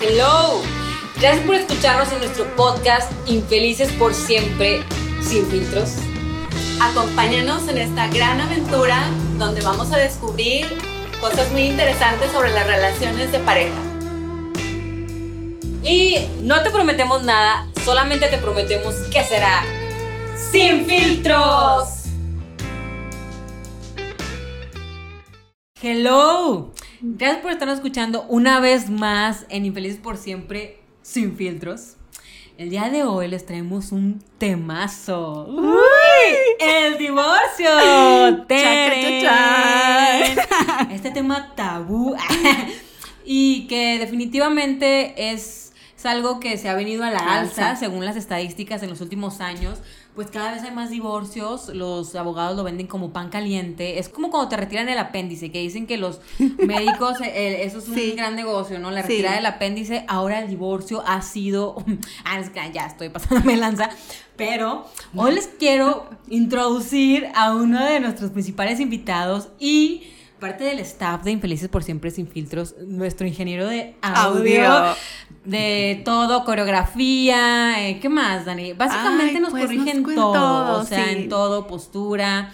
Hello. Gracias por escucharnos en nuestro podcast Infelices por siempre, sin filtros. Acompáñanos en esta gran aventura donde vamos a descubrir cosas muy interesantes sobre las relaciones de pareja. Y no te prometemos nada, solamente te prometemos que será sin filtros. Hello. Gracias por estarnos escuchando una vez más en Infelices por siempre, sin filtros. El día de hoy les traemos un temazo. ¡Uy! ¡El divorcio! Este tema tabú. y que definitivamente es, es algo que se ha venido a la alza, Alza. según las estadísticas en los últimos años. Pues cada vez hay más divorcios, los abogados lo venden como pan caliente. Es como cuando te retiran el apéndice, que dicen que los médicos, eh, eso es un Sí. gran negocio, ¿no? La Sí. retirada del apéndice, ahora el divorcio ha sido... Ah, ya estoy pasándome lanza. Pero hoy les quiero introducir a uno de nuestros principales invitados y parte del staff de Infelices por Siempre Sin Filtros, nuestro ingeniero de audio, Audio. de todo, coreografía, eh, ¿qué más, Dani? Básicamente Ay, nos pues, corrige nos en cu- en todo, todo, o sea, sí. en todo, postura.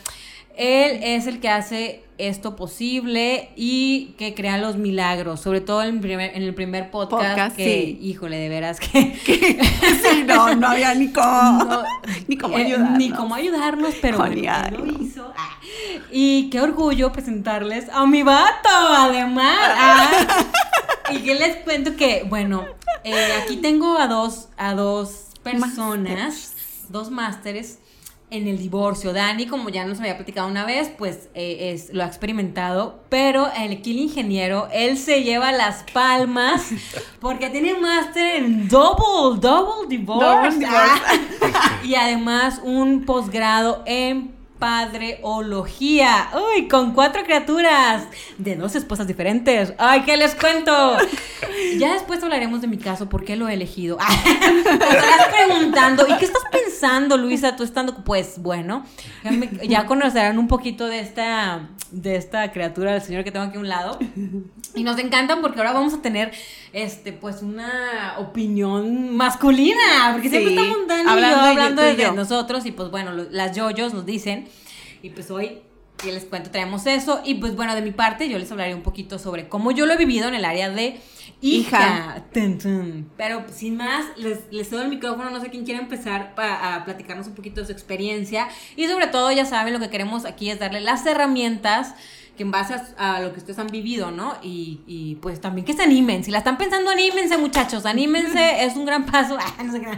Él es el que hace esto posible y que crea los milagros, sobre todo en el primer, en el primer podcast, Podcast, que, sí. híjole, de veras que... sí, no, no había ni cómo, No, ni cómo eh, ayudarnos. ni cómo ayudarnos, pero bueno, lo hizo. Ah, Y qué orgullo presentarles a mi vato, además. Ah, y que les cuento que, bueno, eh, aquí tengo a dos, a dos personas, dos másteres en el divorcio. Dani, como ya nos había platicado una vez, pues eh, es, lo ha experimentado, pero el el ingeniero, él se lleva las palmas porque tiene máster en double, double divorce. Double divorce. Ah, y además un posgrado en padreología. Uy, con cuatro criaturas de dos esposas diferentes. Ay, ¿qué les cuento? Ya después hablaremos de mi caso, por qué lo he elegido. Te estarás preguntando, ¿y qué estás pensando, Luisa? Tú estando, pues bueno, ya, me- ya conocerán un poquito de esta, de esta criatura del señor que tengo aquí a un lado. Y nos encantan porque ahora vamos a tener, este, pues una opinión masculina, porque siempre estamos Dani y yo hablando de hablando de nosotros y pues bueno, lo- las yoyos nos dicen. Y pues hoy que les cuento traemos eso. Y pues bueno, de mi parte yo les hablaré un poquito sobre cómo yo lo he vivido en el área de hija. Pero sin más, les, les cedo el micrófono, no sé quién quiere empezar pa- a platicarnos un poquito de su experiencia. Y sobre todo ya saben lo que queremos aquí es darle las herramientas que en base a, a lo que ustedes han vivido, ¿no? Y, y, pues también que se animen. Si la están pensando, anímense, muchachos. Anímense, es un gran paso. Ah, no sé qué.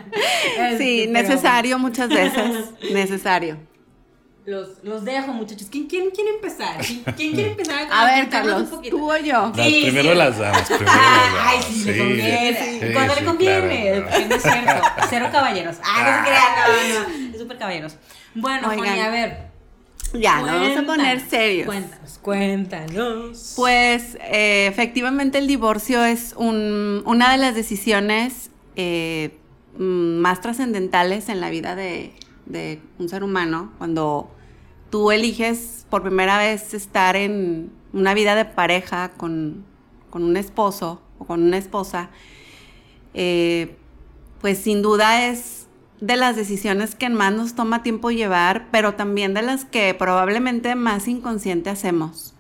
Sí, Este, necesario muchas veces, necesario. Los, los dejo, muchachos. ¿Quién, quién quiere empezar? ¿Quién, quién quiere empezar? A ver, contarnos Carlos, tú o yo. Las, Sí, primero sí. las damas, primero las damas. Ay, sí, le conviene. sí, Cuando sí, le conviene. claro, claro. porque no es cierto. Cero caballeros. Ah, no se crean, no, no. Es súper caballeros. Bueno, Oigan, Fanny, a ver. Ya, nos vamos a poner cuéntanos, serios. Cuéntanos, cuéntanos. Pues eh, efectivamente el divorcio es un- una de las decisiones eh, mm, más trascendentales en la vida de, de un ser humano. Cuando tú eliges por primera vez estar en una vida de pareja con, con un esposo o con una esposa, eh, pues sin duda es de las decisiones que más nos toma tiempo llevar, pero también de las que probablemente más inconsciente hacemos.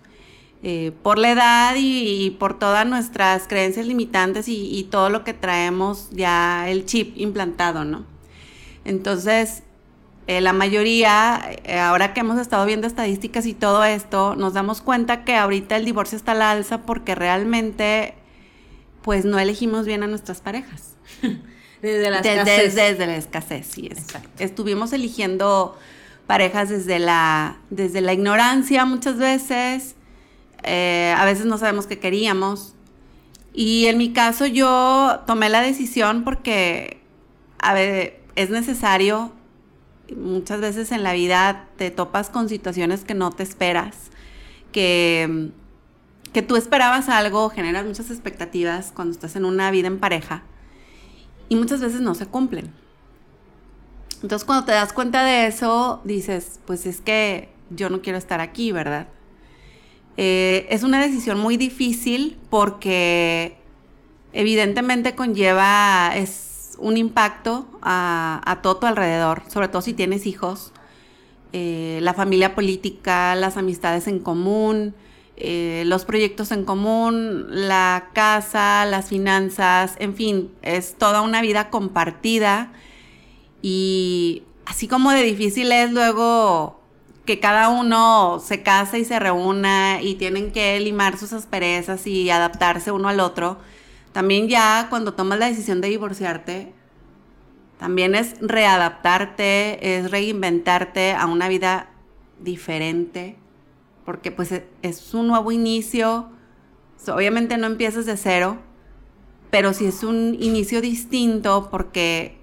Eh, por la edad y, por todas nuestras creencias limitantes y, y todo lo que traemos ya el chip implantado, ¿no? Entonces, eh, la mayoría, eh, ahora que hemos estado viendo estadísticas y todo esto, nos damos cuenta que ahorita el divorcio está a la alza porque realmente, pues no elegimos bien a nuestras parejas. Desde Desde, escasez. desde la escasez, sí. es. Exacto. Estuvimos eligiendo parejas desde la, desde la ignorancia muchas veces. eh, a veces no sabemos qué queríamos. Y en mi caso yo tomé la decisión porque a ver, es necesario. Muchas veces en la vida te topas con situaciones que no te esperas, que, que tú esperabas algo, generas muchas expectativas cuando estás en una vida en pareja y muchas veces no se cumplen. Entonces cuando te das cuenta de eso, dices, pues es que yo no quiero estar aquí, ¿verdad? Eh, es una decisión muy difícil porque evidentemente conlleva, es un impacto a, todo tu alrededor, sobre todo si tienes hijos, eh, la familia política, las amistades en común, eh, los proyectos en común, la casa, las finanzas, en fin, es toda una vida compartida. Y así como de difícil es luego que cada uno se casa y se reúna y tienen que limar sus asperezas y adaptarse uno al otro, también ya cuando tomas la decisión de divorciarte, también es readaptarte, es reinventarte a una vida diferente, porque pues e, es un nuevo inicio, obviamente no empiezas de cero, pero sí es un inicio distinto porque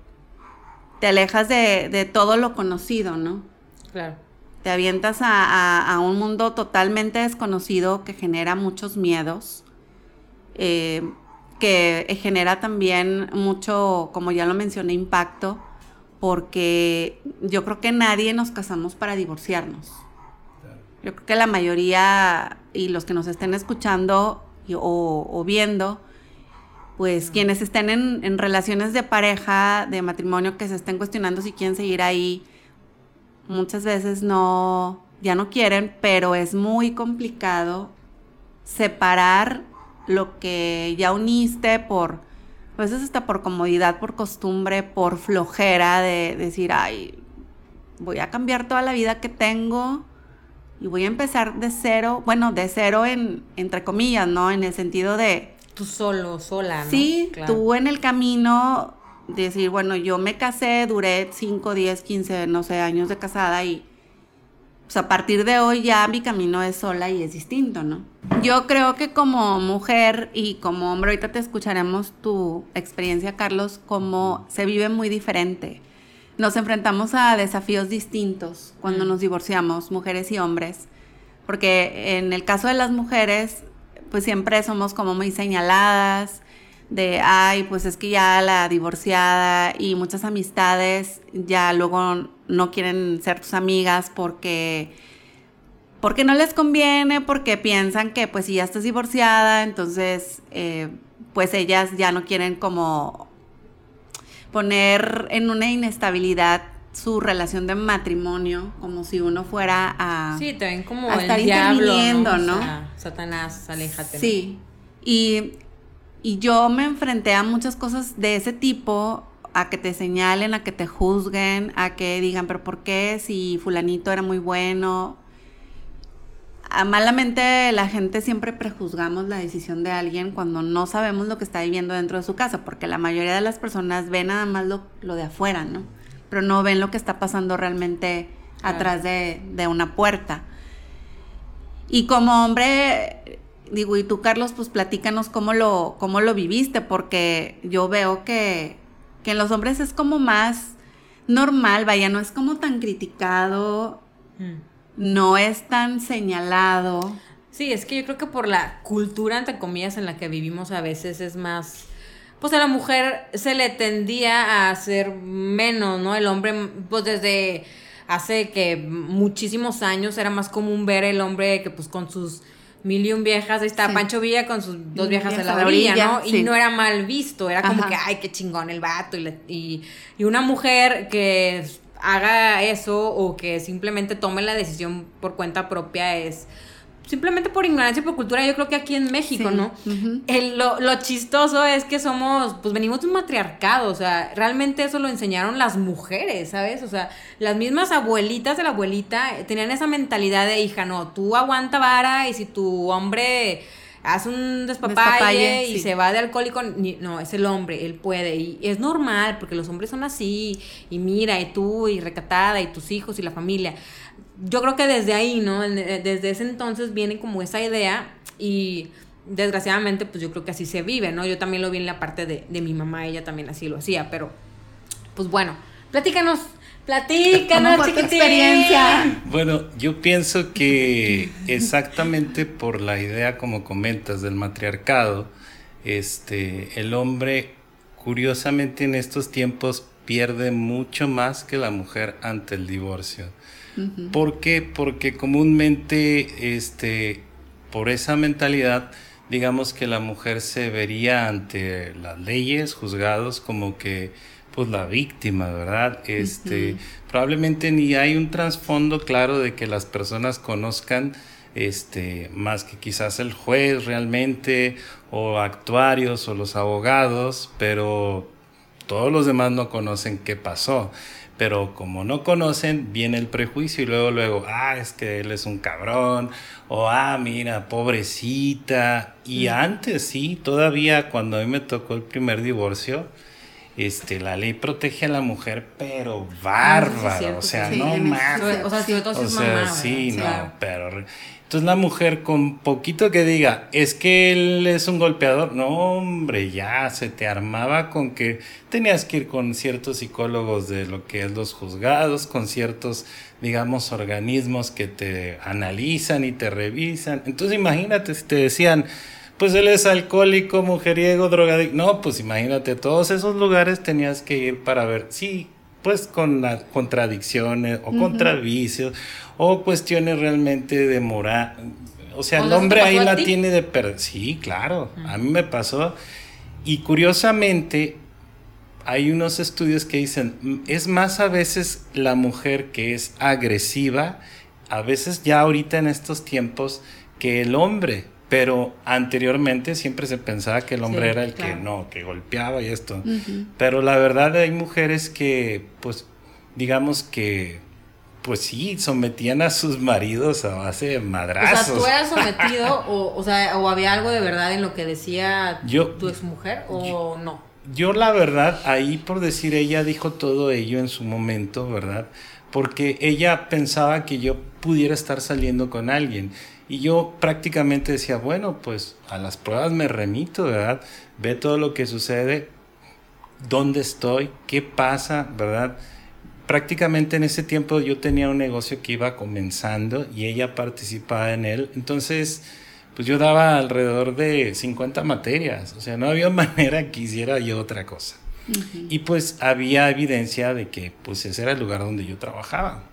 te alejas de, todo lo conocido, ¿no? Claro. Te avientas a, un mundo totalmente desconocido que genera muchos miedos, eh, que genera también mucho, como ya lo mencioné, impacto, porque yo creo que nadie nos casamos para divorciarnos. Yo creo que la mayoría y los que nos estén escuchando o viendo, pues quienes estén en, relaciones de pareja, de matrimonio, que se estén cuestionando si quieren seguir ahí, muchas veces no, ya no quieren, pero es muy complicado separar lo que ya uniste por, a veces hasta por comodidad, por costumbre, por flojera de decir, ay, voy a cambiar toda la vida que tengo y voy a empezar de cero, bueno, de cero en, entre comillas, ¿no? En el sentido de Tú solo, sola, ¿no? Sí, tú en el camino, decir, bueno, yo me casé, duré 5, 10, 15, no sé, años de casada y pues a partir de hoy ya mi camino es sola y es distinto, ¿no? Yo creo que como mujer y como hombre, ahorita te escucharemos tu experiencia, Carlos, como se vive muy diferente. Nos enfrentamos a desafíos distintos cuando mm. nos divorciamos, mujeres y hombres, porque en el caso de las mujeres, pues siempre somos como muy señaladas de, ay, pues es que ya la divorciada y muchas amistades ya luego no quieren ser tus amigas porque porque no les conviene, porque piensan que pues si ya estás divorciada, entonces eh, pues ellas ya no quieren como poner en una inestabilidad su relación de matrimonio, como si uno fuera a, sí, te ven como estar el interviniendo, ¿no? Satanás, aléjate. Sí. Y, y yo me enfrenté a muchas cosas de ese tipo, a que te señalen, a que te juzguen, a que digan, pero ¿por qué si fulanito era muy bueno? A malamente la gente siempre prejuzgamos la decisión de alguien cuando no sabemos lo que está viviendo dentro de su casa, porque la mayoría de las personas ven nada más lo, lo de afuera, ¿no? pero no ven lo que está pasando realmente atrás de, una puerta. Y como hombre, digo, y tú Carlos, pues platícanos cómo lo, cómo lo viviste, porque yo veo que, en los hombres es como más normal, vaya, no es como tan criticado, mm. No es tan señalado. Sí, es que yo creo que por la cultura, entre comillas, en la que vivimos a veces es más pues a la mujer se le tendía a hacer menos, ¿no? El hombre, pues desde hace que muchísimos años era más común ver el hombre que pues con sus mil y un viejas, ahí está Pancho Villa con sus dos viejas en la orilla, ¿no? Y no era mal visto, era como que, ay, qué chingón el vato. Y, y, una mujer que haga eso o que simplemente tome la decisión por cuenta propia es simplemente por ignorancia y por cultura, yo creo que aquí en México, ¿no? lo, chistoso es que somos, pues venimos de un matriarcado, o sea, realmente eso lo enseñaron las mujeres, ¿sabes? O sea, las mismas abuelitas de la abuelita tenían esa mentalidad de hija, no, tú aguanta vara y si tu hombre hace un despapalle, y se va de alcohólico, no, es el hombre, él puede y es normal porque los hombres son así y mira, y tú y recatada y tus hijos y la familia yo creo que desde ahí, ¿no? Desde ese entonces viene como esa idea y desgraciadamente pues yo creo que así se vive, ¿no? Yo también lo vi en la parte de, mi mamá, ella también así lo hacía, pero pues bueno, platícanos, platícanos, chiquitín. experiencia. Bueno, yo pienso que exactamente por la idea como comentas del matriarcado, este, el hombre curiosamente en estos tiempos pierde mucho más que la mujer ante el divorcio. ¿Por qué? Porque comúnmente, este, por esa mentalidad, digamos que la mujer se vería ante las leyes, juzgados como que pues la víctima, ¿verdad? Este, probablemente ni hay un trasfondo claro de que las personas conozcan este, más que quizás el juez realmente, o actuarios, o los abogados, pero todos los demás no conocen qué pasó. Pero como no conocen, viene el prejuicio y luego, luego, ah, es que él es un cabrón, o ah, mira, pobrecita. Y antes, sí, todavía cuando a mí me tocó el primer divorcio, este, la ley protege a la mujer, pero bárbaro, o sea, no más. O sea, si o sea, sí, no, pero entonces la mujer con poquito que diga, es que él es un golpeador, no hombre, ya se te armaba con que tenías que ir con ciertos psicólogos de lo que es los juzgados, con ciertos, digamos, organismos que te analizan y te revisan. Entonces imagínate si te decían, pues él es alcohólico, mujeriego, drogadicto. No, pues imagínate, todos esos lugares tenías que ir para ver, sí, pues con contradicciones o contravicios o cuestiones realmente de moral. O sea, el hombre ahí la tiene de perder. Sí, claro, a mí me pasó. Y curiosamente, hay unos estudios que dicen, es más a veces la mujer que es agresiva, a veces ya ahorita en estos tiempos, que el hombre. Pero anteriormente siempre se pensaba que el hombre era el que no, que golpeaba y esto. Pero la verdad hay mujeres que, pues, digamos que pues sí, sometían a sus maridos a base de madrazos. O sea, ¿tú eras sometido o, o, sea, o había algo de verdad en lo que decía tu exmujer o no? Yo la verdad, ahí por decir, ella dijo todo ello en su momento, ¿verdad? Porque ella pensaba que yo pudiera estar saliendo con alguien. Y yo prácticamente decía, bueno, pues a las pruebas me remito, ¿verdad? Ve todo lo que sucede, dónde estoy, qué pasa, ¿verdad? prácticamente en ese tiempo yo tenía un negocio que iba comenzando y ella participaba en él. Entonces, pues yo daba alrededor de 50 materias. O sea, no había manera que hiciera yo otra cosa. Y pues había evidencia de que pues ese era el lugar donde yo trabajaba.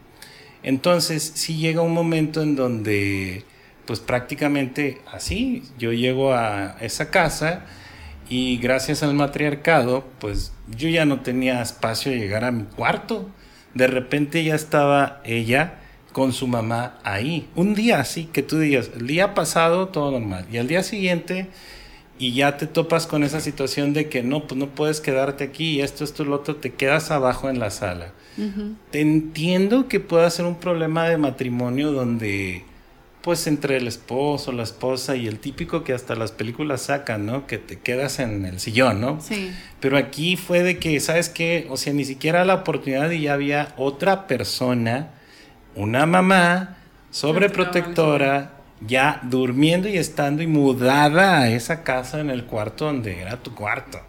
Entonces, sí llega un momento en donde pues prácticamente así, yo llego a esa casa y gracias al matriarcado, pues yo ya no tenía espacio de llegar a mi cuarto de repente ya estaba ella con su mamá ahí. Un día así que tú digas, el día pasado todo normal y al día siguiente y ya te topas con esa situación de que no, pues no puedes quedarte aquí y esto, esto, lo otro, te quedas abajo en la sala. Te entiendo que pueda ser un problema de matrimonio donde pues entre el esposo, la esposa y el típico que hasta las películas sacan, ¿no? Que te quedas en el sillón, ¿no? Sí. Pero aquí fue de que, ¿sabes qué? O sea, ni siquiera la oportunidad y ya había otra persona, una mamá sobreprotectora, ya durmiendo y estando y mudada a esa casa en el cuarto donde era tu cuarto.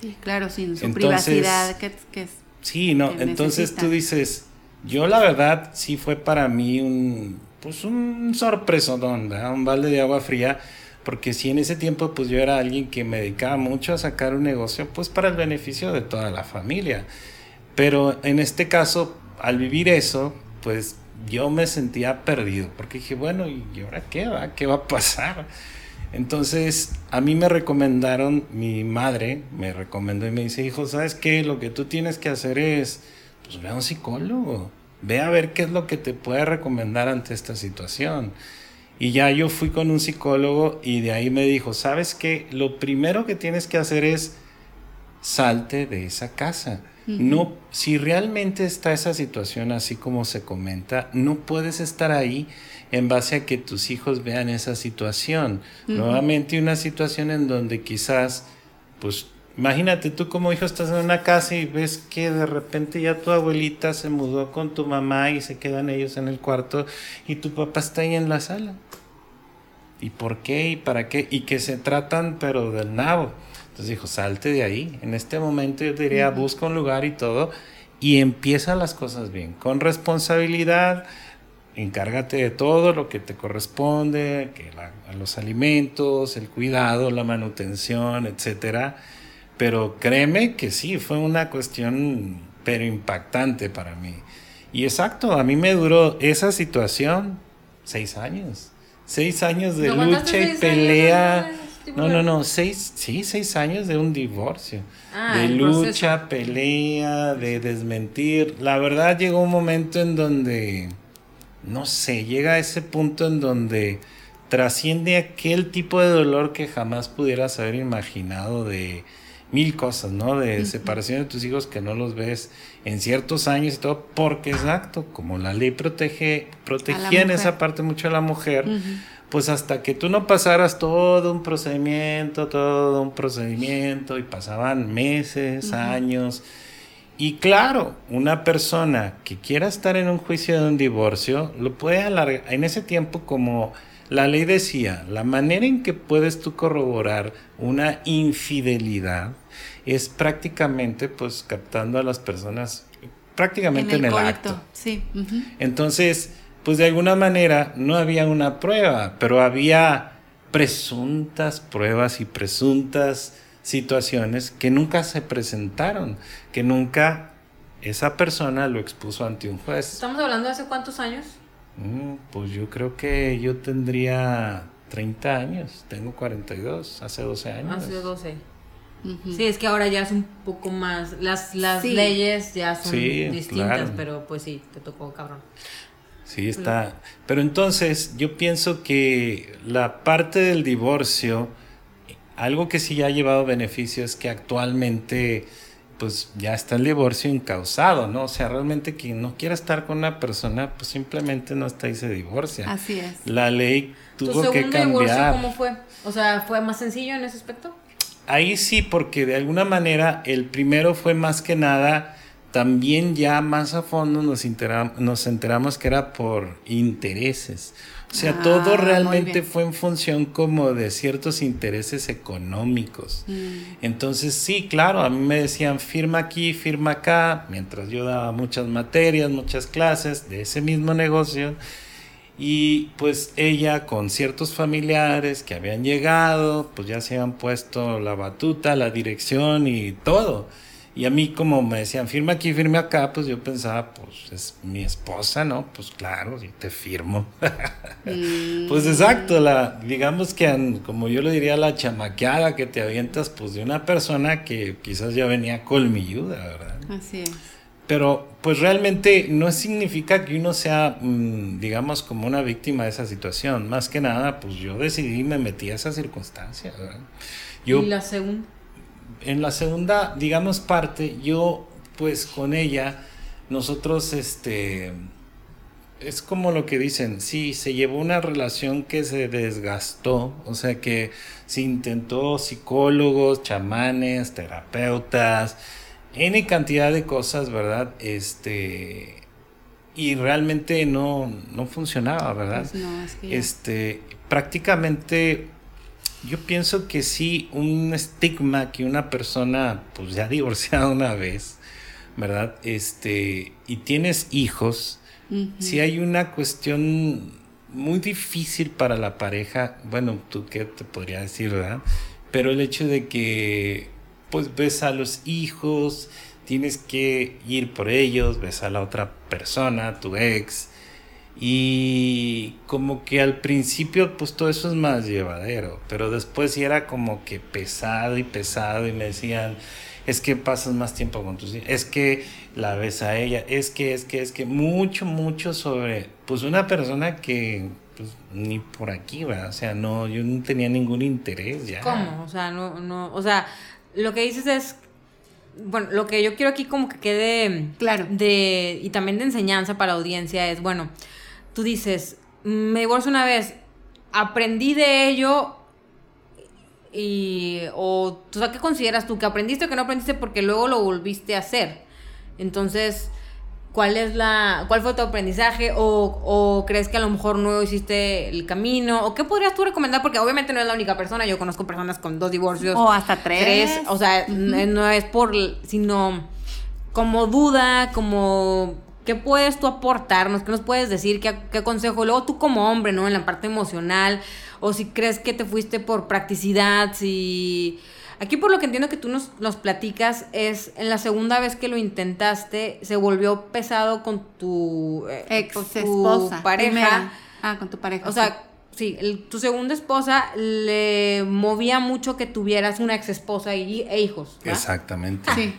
Sí, claro, sin su privacidad que, es. Sí, no, entonces tú dices, yo la verdad sí fue para mí un pues un sorpresón, un balde de agua fría, porque si en ese tiempo pues yo era alguien que me dedicaba mucho a sacar un negocio pues para el beneficio de toda la familia. Pero en este caso, al vivir eso, pues yo me sentía perdido, porque dije, bueno, ¿y ahora qué va? ¿Qué va a pasar? Entonces, a mí me recomendaron, mi madre me recomendó y me dice, hijo, ¿sabes qué? Lo que tú tienes que hacer es, pues ve a un psicólogo Ve a ver qué es lo que te puede recomendar ante esta situación. Y ya yo fui con un psicólogo y de ahí me dijo, ¿sabes qué? Lo primero que tienes que hacer es salte de esa casa. No, si realmente está esa situación así como se comenta, no puedes estar ahí en base a que tus hijos vean esa situación. Nuevamente una situación en donde quizás pues Imagínate tú como hijo estás en una casa y ves que de repente ya tu abuelita se mudó con tu mamá y se quedan ellos en el cuarto y tu papá está ahí en la sala. ¿Y por qué? ¿Y para qué? Y que se tratan pero del nabo. Entonces dijo, salte de ahí. En este momento yo diría, busca un lugar y todo y empieza las cosas bien, con responsabilidad. Encárgate de todo lo que te corresponde, que los alimentos, el cuidado, la manutención, etcétera pero créeme que sí, fue una cuestión, pero impactante para mí. Y exacto, a mí me duró esa situación seis años. seis años de ¿No aguantaste lucha y pelea. No, no, no, seis, sí, seis años de un divorcio. Ah, de lucha, pelea, de desmentir. La verdad llegó un momento en donde, no sé, llega a ese punto en donde trasciende aquel tipo de dolor que jamás pudieras haber imaginado de mil cosas, ¿no? De separación de tus hijos que no los ves en ciertos años y todo, porque exacto, como la ley protege, protegía en esa parte mucho a la mujer, pues hasta que tú no pasaras todo un procedimiento, todo un procedimiento, y pasaban meses, años. Y claro, una persona que quiera estar en un juicio de un divorcio, lo puede alargar. En ese tiempo, como la ley decía, la manera en que puedes tú corroborar una infidelidad es prácticamente, pues, captando a las personas prácticamente en el, coito, acto. Sí. Entonces, pues de alguna manera no había una prueba, pero había presuntas pruebas y presuntas situaciones que nunca se presentaron, que nunca esa persona lo expuso ante un juez. ¿Estamos hablando de hace cuántos años? Mm, pues yo creo que yo tendría 30 años, tengo 42, hace 12 años. Hace 12. Ujú. Sí, es que ahora ya es un poco más. Las, las Sí. leyes ya son Sí, distintas, claro. pero pues sí, te tocó cabrón. Sí, está. Pero entonces yo pienso que la parte del divorcio, algo que sí ya ha llevado beneficio es que actualmente pues ya está el divorcio incausado, ¿no? O sea, realmente quien no quiera estar con una persona, pues simplemente no está y se divorcia. Así es. La ley ¿Tu tuvo que segundo divorcio cambiar. cómo fue? O sea, ¿fue más sencillo en ese aspecto? Ahí sí, porque de alguna manera el primero fue más que nada, también ya más a fondo nos enteramos que era por intereses. O sea, Ah, todo muy realmente fue en función como de ciertos intereses económicos. Mm. Entonces sí, claro, a mí me decían firma aquí, firma acá, mientras yo daba muchas materias, muchas clases de ese mismo negocio. Y pues ella con ciertos familiares que habían llegado, pues ya se habían puesto la batuta, la dirección y todo. Y a mí como me decían, firma aquí, firme acá, pues yo pensaba, pues es mi esposa, ¿no? Pues claro, y te firmo. Mm. Pues exacto, la, digamos que como yo le diría, la chamaqueada que te avientas pues de una persona que quizás ya venía colmilluda, ¿verdad? Así es. Pero pues realmente no significa que uno sea, mm, digamos, como una víctima de esa situación. Más que nada, pues yo decidí y me metí a esa circunstancia, ¿verdad? Yo, y la segunda. En la segunda, digamos, parte, yo, pues con ella, nosotros, este, es como lo que dicen, sí, se llevó una relación que se desgastó, o sea que se intentó psicólogos, chamanes, terapeutas, N cantidad de cosas, ¿verdad? Este, y realmente no, no funcionaba, ¿verdad? Pues no, es que ya- Este, prácticamente yo pienso que sí, un estigma que una persona, pues ya divorciada una vez, ¿verdad? Este, y tienes hijos, si hay una cuestión muy difícil para la pareja, bueno, tú qué te podría decir, ¿verdad? Pero el hecho de que, pues ves a los hijos, tienes que ir por ellos, ves a la otra persona, tu ex, y como que al principio, pues todo eso es más llevadero, pero después sí era como que pesado y pesado y me decían, es que pasas más tiempo con tus hijos, es que la ves a ella, es que, es que, es que, mucho, mucho sobre, pues una persona que, pues ni por aquí, ¿verdad? O sea, no, yo no tenía ningún interés ya. ¿Cómo? O sea, no, no, o sea, lo que dices es, bueno, lo que yo quiero aquí como que quede Claro. de, y también de enseñanza para la audiencia es, bueno, tú dices, me divorcio una vez, aprendí de ello y, o, o sea, ¿qué consideras tú? ¿Que aprendiste o que no aprendiste porque luego lo volviste a hacer? Entonces, ¿cuál es la, cuál fue tu aprendizaje? O, o crees que a lo mejor no hiciste el camino? ¿O qué podrías tú recomendar? Porque obviamente no es la única persona, yo conozco personas con dos divorcios. O hasta tres. o sea, no es por, sino como duda, como qué puedes tú aportarnos, qué nos puedes decir, qué, qué consejo, luego tú como hombre, ¿no? En la parte emocional, o si crees que te fuiste por practicidad, si... Aquí por lo que entiendo que tú nos, nos platicas es en la segunda vez que lo intentaste, se volvió pesado con tu, eh, Ex con tu esposa. pareja. primera. Ah, con tu pareja. O sea, sí, el- tu segunda esposa le movía mucho que tuvieras una ex esposa y, e hijos. ¿va? Exactamente. Sí.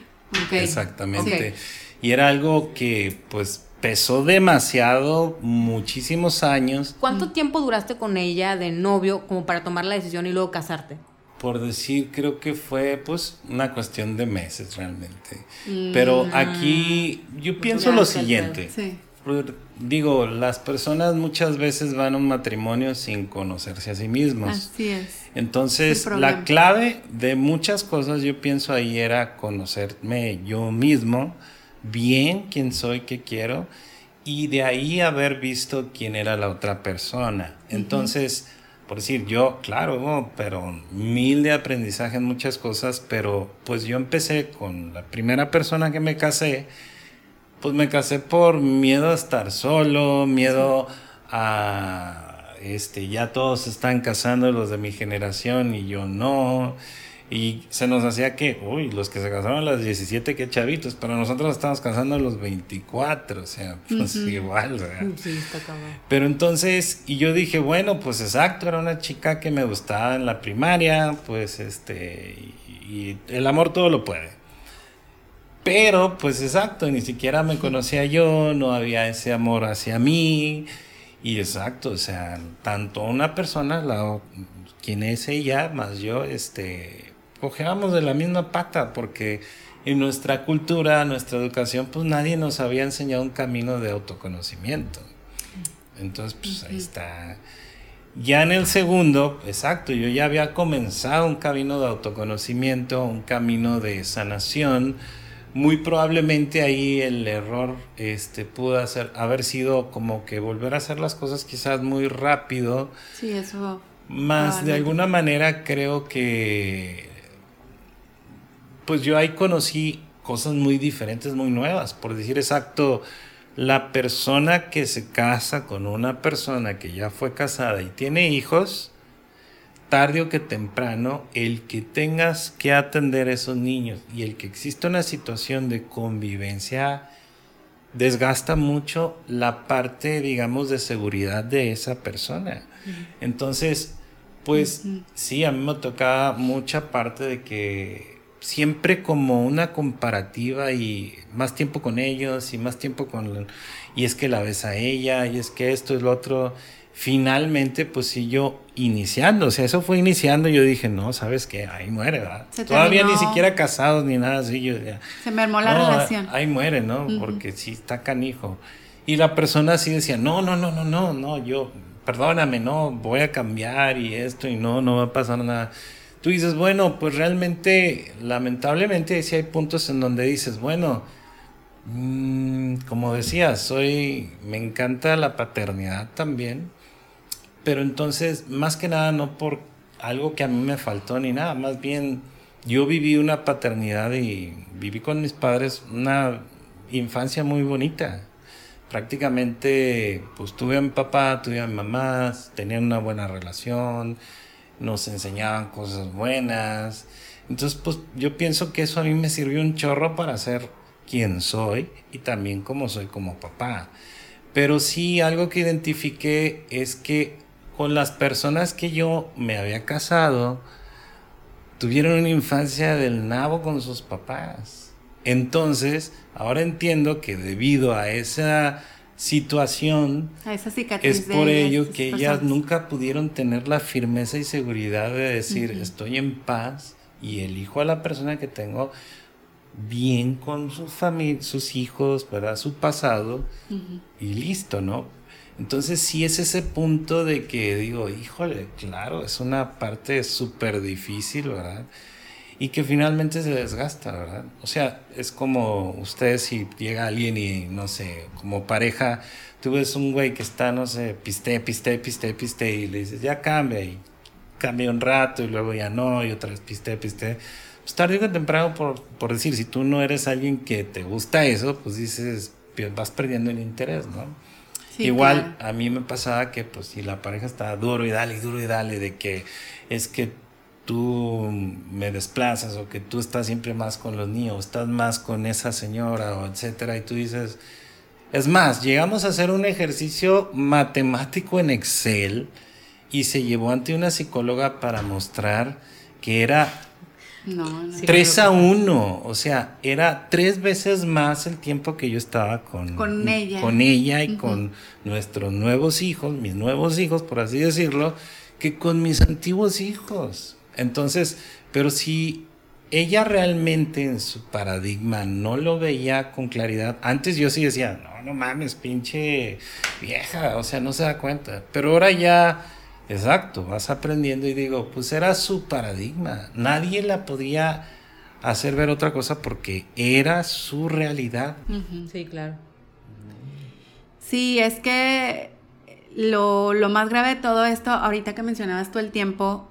ok. Exactamente. Ok. Y era algo que pues pesó demasiado, muchísimos años, ¿Cuánto tiempo duraste con ella de novio como para tomar la decisión y luego casarte? por decir, creo que fue pues una cuestión de meses realmente. Pero aquí yo pienso ya, lo siguiente. Sí. Digo, las personas muchas veces van a un matrimonio sin conocerse a sí mismos. Así es. Entonces, la clave de muchas cosas yo pienso ahí era conocerme yo mismo, bien quién soy, qué quiero, y de ahí haber visto quién era la otra persona. Entonces, por decir, yo, claro, pero mil de aprendizaje en muchas cosas, pero pues yo empecé con la primera persona que me casé, pues me casé por miedo a estar solo, miedo a este ya todos están casando los de mi generación y yo no. Y se nos hacía que, uy, los que se casaron a los 17, qué chavitos, pero nosotros estamos casando a los 24, o sea, pues igual, ¿verdad? Sí, está. Pero entonces, y yo dije, bueno, pues exacto, era una chica que me gustaba en la primaria, pues este, y, y el amor todo lo puede. Pero, pues exacto, ni siquiera me conocía yo, no había ese amor hacia mí. Y exacto, o sea, tanto una persona, la, quien es ella, más yo, este, cojeábamos de la misma pata, porque en nuestra cultura, nuestra educación, pues nadie nos había enseñado un camino de autoconocimiento. Entonces, pues ahí está. Ya en el segundo, exacto, yo ya había comenzado un camino de autoconocimiento, un camino de sanación. Muy probablemente ahí el error este, pudo hacer, haber sido como que volver a hacer las cosas quizás muy rápido. Sí, eso. Más de alguna manera creo que pues yo ahí conocí cosas muy diferentes, muy nuevas. Por decir exacto, la persona que se casa con una persona que ya fue casada y tiene hijos, tarde o que temprano, el que tengas que atender a esos niños y el que exista una situación de convivencia desgasta mucho la parte, digamos, de seguridad de esa persona. Entonces, pues sí, a mí me tocaba mucha parte de que siempre como una comparativa y más tiempo con ellos y más tiempo con... Y es que la ves a ella y es que esto es lo otro. Finalmente, pues sí, yo iniciando, o sea, eso fue iniciando, yo dije, no, ¿sabes qué? Ahí muere, ¿verdad? Se Todavía ni terminó. siquiera casados ni nada así, yo. Se mermó la No, relación. Ahí muere, ¿no? Porque sí está canijo. Y la persona así decía, no, no, no, no, no, no, yo, perdóname, no, voy a cambiar y esto y no, no va a pasar nada. Tú dices, bueno, pues realmente, lamentablemente, sí hay puntos en donde dices, bueno, mm, como decía, soy, me encanta la paternidad también, pero entonces, más que nada, no por algo que a mí me faltó ni nada, más bien yo viví una paternidad y viví con mis padres una infancia muy bonita. Prácticamente, pues tuve a mi papá, tuve a mi mamá, tenían una buena relación, nos enseñaban cosas buenas. Entonces, pues yo pienso que eso a mí me sirvió un chorro para ser quien soy y también como soy como papá. Pero sí, algo que identifiqué es que con las personas que yo me había casado, tuvieron una infancia del nabo con sus papás. Entonces, ahora entiendo que debido a esa situación, esa es por ello que ellas personas. nunca pudieron tener la firmeza y seguridad de decir, estoy en paz y elijo a la persona que tengo bien con su familia, sus hijos, ¿verdad? Su pasado y listo, ¿no? Entonces sí es ese punto de que digo, híjole, claro, es una parte súper difícil, ¿verdad? Y que finalmente se desgasta, ¿verdad? O sea, es como ustedes si llega alguien y, no sé, como pareja, tú ves un güey que está, no sé, piste, piste, piste, piste, y le dices, ya cambia, y cambia un rato, y luego ya no, y otra vez piste, piste. Pues tarde o temprano, por, por decir, si tú no eres alguien que te gusta eso, pues dices, pues vas perdiendo el interés, ¿no? Sí, Igual claro. a mí me pasaba que pues si la pareja está duro y dale, duro y dale, de que es que tú me desplazas o que tú estás siempre más con los niños, estás más con esa señora o etcétera y tú dices, es más, llegamos a hacer un ejercicio matemático en Excel y se llevó ante una psicóloga para mostrar que era No, no. Sí. 3 a 1, o sea, era tres veces más el tiempo que yo estaba con, Con ella. con ella y con nuestros nuevos hijos, mis nuevos hijos, por así decirlo, que con mis antiguos hijos. Entonces, pero si ella realmente en su paradigma no lo veía con claridad, antes yo sí decía, no, no mames, pinche vieja, o sea, no se da cuenta, pero ahora ya... Exacto, vas aprendiendo y digo, pues era su paradigma. Nadie la podía hacer ver otra cosa porque era su realidad. Sí, claro. Sí, es que lo, lo más grave de todo esto, ahorita que mencionabas tú el tiempo,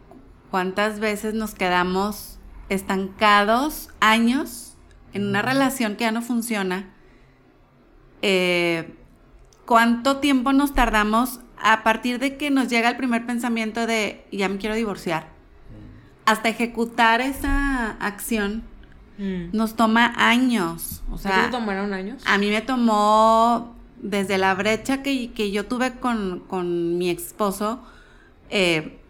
¿cuántas veces nos quedamos estancados años en una relación que ya no funciona? Eh, ¿Cuánto tiempo nos tardamos a partir de que nos llega el primer pensamiento de ya me quiero divorciar? Hasta ejecutar esa acción Mm. nos toma años. O ¿A ti sea, te tomaron años? a mí me tomó desde la brecha que, que yo tuve con, con mi esposo eh,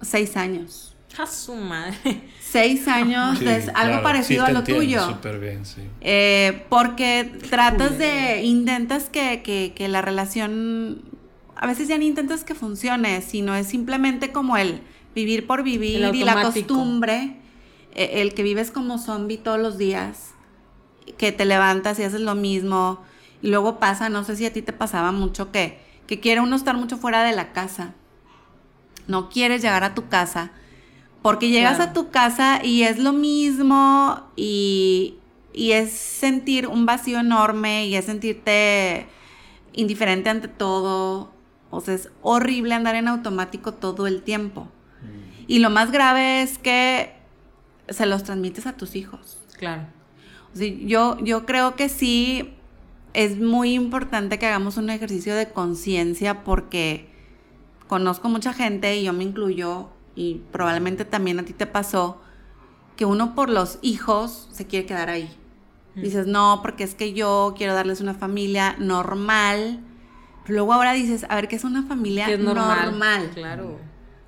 seis años. A su madre. Seis años Sí, es algo claro, parecido sí a lo entiendo tuyo. Súper bien, sí. Eh, porque tratas de, intentas que, que, que la relación, a veces ya ni intentas que funcione, sino es simplemente como el vivir por vivir y la costumbre, eh, el que vives como zombie todos los días, que te levantas y haces lo mismo, y luego pasa, no sé si a ti te pasaba mucho que, que quiere uno estar mucho fuera de la casa, no quieres llegar a tu casa, porque llegas Claro. a tu casa y es lo mismo y, y es sentir un vacío enorme y es sentirte indiferente ante todo. O sea, es horrible andar en automático todo el tiempo. Y lo más grave es que se los transmites a tus hijos. Claro. O sea, yo, yo creo que sí es muy importante que hagamos un ejercicio de conciencia porque conozco mucha gente y yo me incluyo y probablemente también a ti te pasó que uno por los hijos se quiere quedar ahí. Dices, no, porque es que yo quiero darles una familia normal. Pero luego ahora dices, a ver, ¿qué es una familia Que es normal. normal? Claro.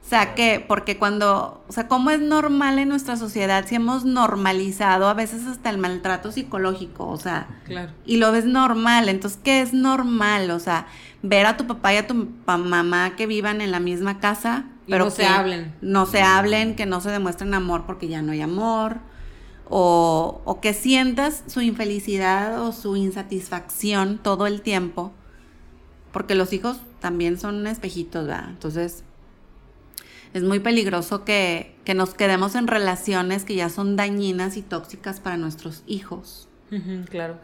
O sea, que, porque cuando, o sea, ¿cómo es normal en nuestra sociedad si hemos normalizado a veces hasta el maltrato psicológico? O sea, Claro. y lo ves normal. Entonces, ¿qué es normal? O sea, ver a tu papá y a tu mamá que vivan en la misma casa, Y pero no se que hablen. No se hablen, que no se demuestren amor porque ya no hay amor. O, o que sientas su infelicidad o su insatisfacción todo el tiempo. Porque los hijos también son espejitos, ¿verdad? Entonces, es muy peligroso que, que nos quedemos en relaciones que ya son dañinas y tóxicas para nuestros hijos. Claro.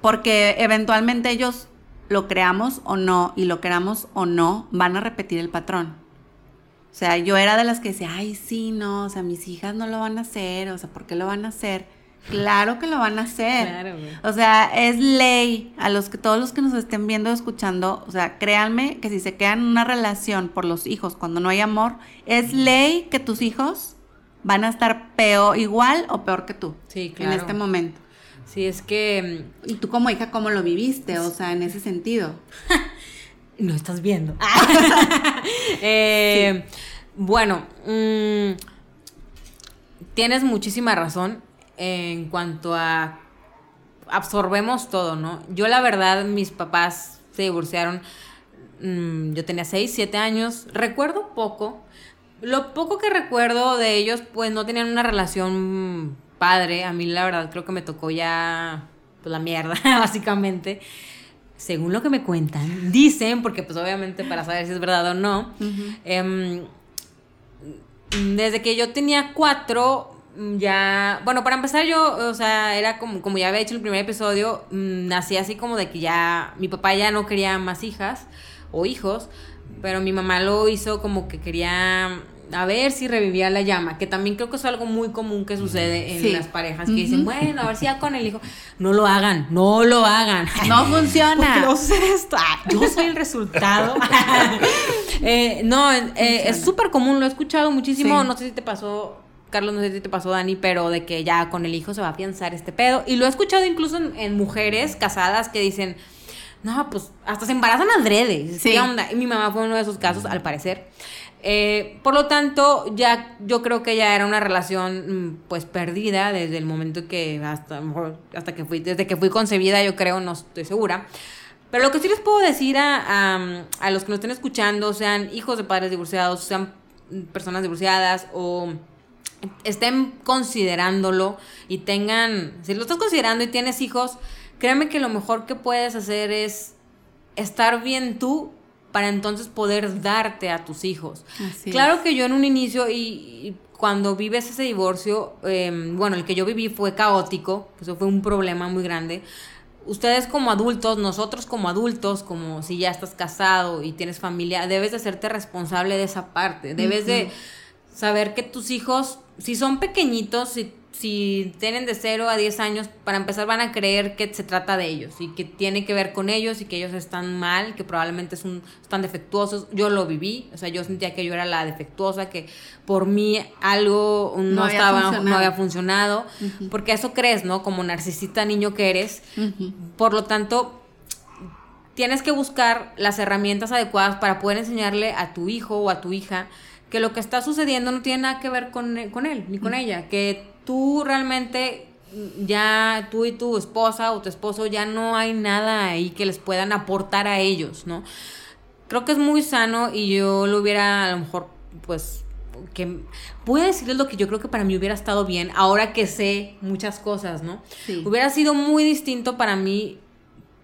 Porque eventualmente ellos, lo creamos o no, y lo queramos o no, van a repetir el patrón. O sea, yo era de las que decía, ay, sí, no, o sea, mis hijas no lo van a hacer, o sea, ¿por qué lo van a hacer? Claro que lo van a hacer. Claro. O sea, es ley a los que todos los que nos estén viendo o escuchando, o sea, créanme que si se quedan en una relación por los hijos cuando no hay amor, es ley que tus hijos van a estar peor, igual o peor que tú Sí, claro. en este momento. Sí, es que Y tú como hija, ¿cómo lo viviste? O sea, en ese sentido. mm, no estás viendo. Eh, Bueno, mm, tienes muchísima razón en cuanto a absorbemos todo, ¿no? Yo la verdad, mis papás se divorciaron, mm, yo tenía 6, 7 años, recuerdo poco, lo poco que recuerdo de ellos, pues no tenían una relación mm, padre, a mí la verdad creo que me tocó ya pues, la mierda, básicamente. Según lo que me cuentan, dicen, porque pues obviamente para saber si es verdad o no, em, desde que yo tenía cuatro, ya, bueno, para empezar yo, o sea, era como, como ya había hecho en el primer episodio, mm, nací así como de que ya, mi papá ya no quería más hijas o hijos, pero mi mamá lo hizo como que quería a ver si revivía la llama, que también creo que es algo muy común que sucede en Sí. las parejas, que dicen, bueno, a ver si ya con el hijo, no lo hagan, no lo hagan. No ¿Por qué funciona. no sucede esto? Ah, yo soy el resultado. Eh, no, eh, es súper común, lo he escuchado muchísimo. Sí. No sé si te pasó, Carlos, no sé si te pasó, Dani, pero de que ya con el hijo se va a afianzar este pedo. Y lo he escuchado incluso en, en mujeres casadas que dicen, no, pues hasta se embarazan adrede. Sí. ¿Qué onda? Y mi mamá fue uno de esos casos, al parecer. Eh, por lo tanto, ya yo creo que ya era una relación mm, pues perdida desde el momento que hasta hasta que fui desde que fui concebida, yo creo, no estoy segura. Pero lo que sí les puedo decir a, a, a los que nos estén escuchando, sean hijos de padres divorciados, sean personas divorciadas o estén considerándolo y tengan, si lo estás considerando y tienes hijos, créeme que lo mejor que puedes hacer es estar bien tú para entonces poder darte a tus hijos. Así claro es. que yo en un inicio y, y cuando vives ese divorcio, eh, bueno, el que yo viví fue caótico, eso fue un problema muy grande. Ustedes como adultos, nosotros como adultos, como si ya estás casado y tienes familia, debes de hacerte responsable de esa parte. Debes de saber que tus hijos, si son pequeñitos, si, si tienen de 0 a 10 años, para empezar van a creer que se trata de ellos y que tiene que ver con ellos y que ellos están mal, que probablemente son, están defectuosos. Yo lo viví, o sea, yo sentía que yo era la defectuosa, que por mí algo no, estaba, no funcionado. había funcionado, porque eso crees, ¿no? Como narcisista niño que eres. Por lo tanto, tienes que buscar las herramientas adecuadas para poder enseñarle a tu hijo o a tu hija que lo que está sucediendo no tiene nada que ver con, con él ni con ella, que tú realmente mm, ya tú y tu esposa o tu esposo ya no hay nada ahí que les puedan aportar a ellos, ¿no? Creo que es muy sano y yo lo hubiera a lo mejor pues que a decirles lo que yo creo que para mí hubiera estado bien ahora que sé muchas cosas, ¿no? Sí. Hubiera sido muy distinto para mí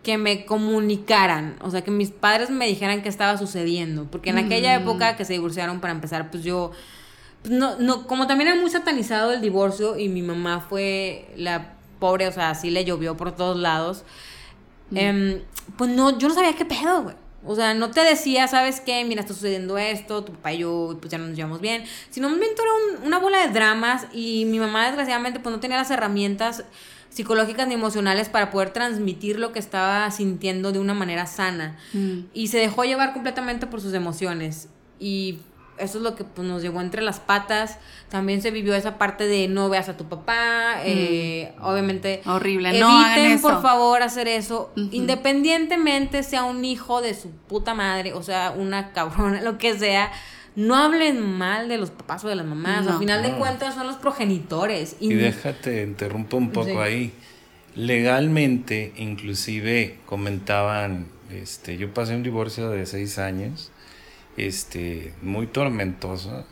que me comunicaran, o sea, que mis padres me dijeran qué estaba sucediendo, porque en aquella época que se divorciaron para empezar, pues yo no no como también era muy satanizado el divorcio y mi mamá fue la pobre, o sea, así le llovió por todos lados. em, pues no, yo no sabía qué pedo, güey. O sea, no te decía, ¿sabes qué? Mira, está sucediendo esto, tu papá y yo, pues ya no nos llevamos bien. Sino, todo era un- una bola de dramas y mi mamá, desgraciadamente, pues no tenía las herramientas psicológicas ni emocionales para poder transmitir lo que estaba sintiendo de una manera sana. Mm. Y se dejó llevar completamente por sus emociones. Y eso es lo que pues, nos llegó entre las patas. También se vivió esa parte de no veas a tu papá. eh, obviamente. Horrible, Eviten, no hagan eso. por favor, hacer eso. Independientemente sea un hijo de su puta madre, o sea, una cabrona, lo que sea. No hablen mal de los papás o de las mamás. No. Al final de No. cuentas son los progenitores. Y déjate, interrumpo un poco Sí. ahí. Legalmente, inclusive comentaban, este, yo pasé un divorcio de seis años, este, muy tormentoso,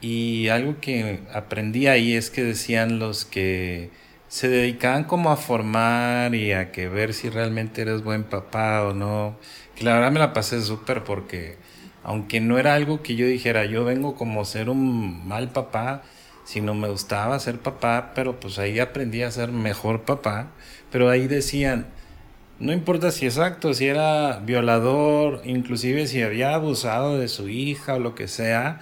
y algo que aprendí ahí es que decían los que se dedicaban como a formar y a que ver si realmente eres buen papá o no, que la verdad me la pasé súper porque aunque no era algo que yo dijera, yo vengo como ser un mal papá, sino me gustaba ser papá, pero pues ahí aprendí a ser mejor papá, pero ahí decían, no importa si exacto, si era violador, inclusive si había abusado de su hija o lo que sea,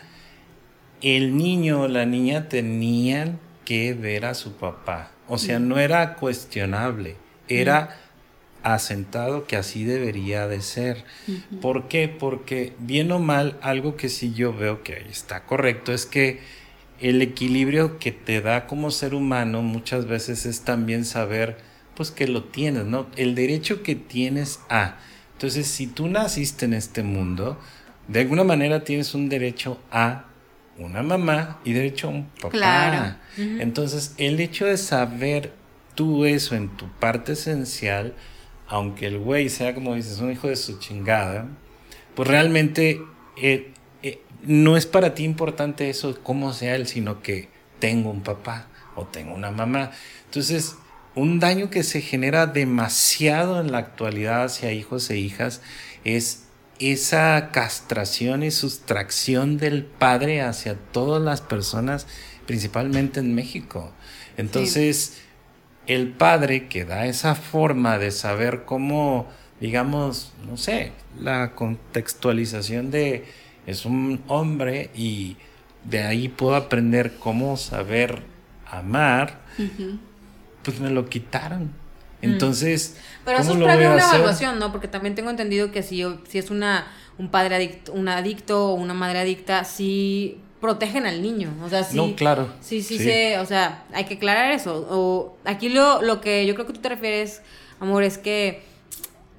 el niño o la niña tenían que ver a su papá. O sea, no era cuestionable, era asentado que así debería de ser. ¿Por qué? Porque bien o mal, algo que sí yo veo que está correcto es que el equilibrio que te da como ser humano muchas veces es también saber pues que lo tienes, ¿no? El derecho que tienes a. Entonces, si tú naciste en este mundo, de alguna manera tienes un derecho a una mamá y derecho a un papá. Claro. Entonces, el hecho de saber tú eso en tu parte esencial, aunque el güey sea como dices, un hijo de su chingada, pues realmente eh, eh, no es para ti importante eso, cómo sea él, sino que tengo un papá o tengo una mamá. Entonces, un daño que se genera demasiado en la actualidad hacia hijos e hijas es esa castración y sustracción del padre hacia todas las personas, principalmente en México. Entonces, el padre que da esa forma de saber cómo, digamos, no sé, la contextualización de es un hombre y de ahí puedo aprender cómo saber amar. Pues me lo quitaron. Entonces, Pero eso ¿cómo es previo a a una hacer? evaluación, ¿no? Porque también tengo entendido que si, si es una, un padre adicto, un adicto o una madre adicta, sí protegen al niño. O sea, sí. No, claro. Sí, sí, Sí. se- o sea, hay que aclarar eso. O aquí lo, lo que yo creo que tú te refieres, amor, es que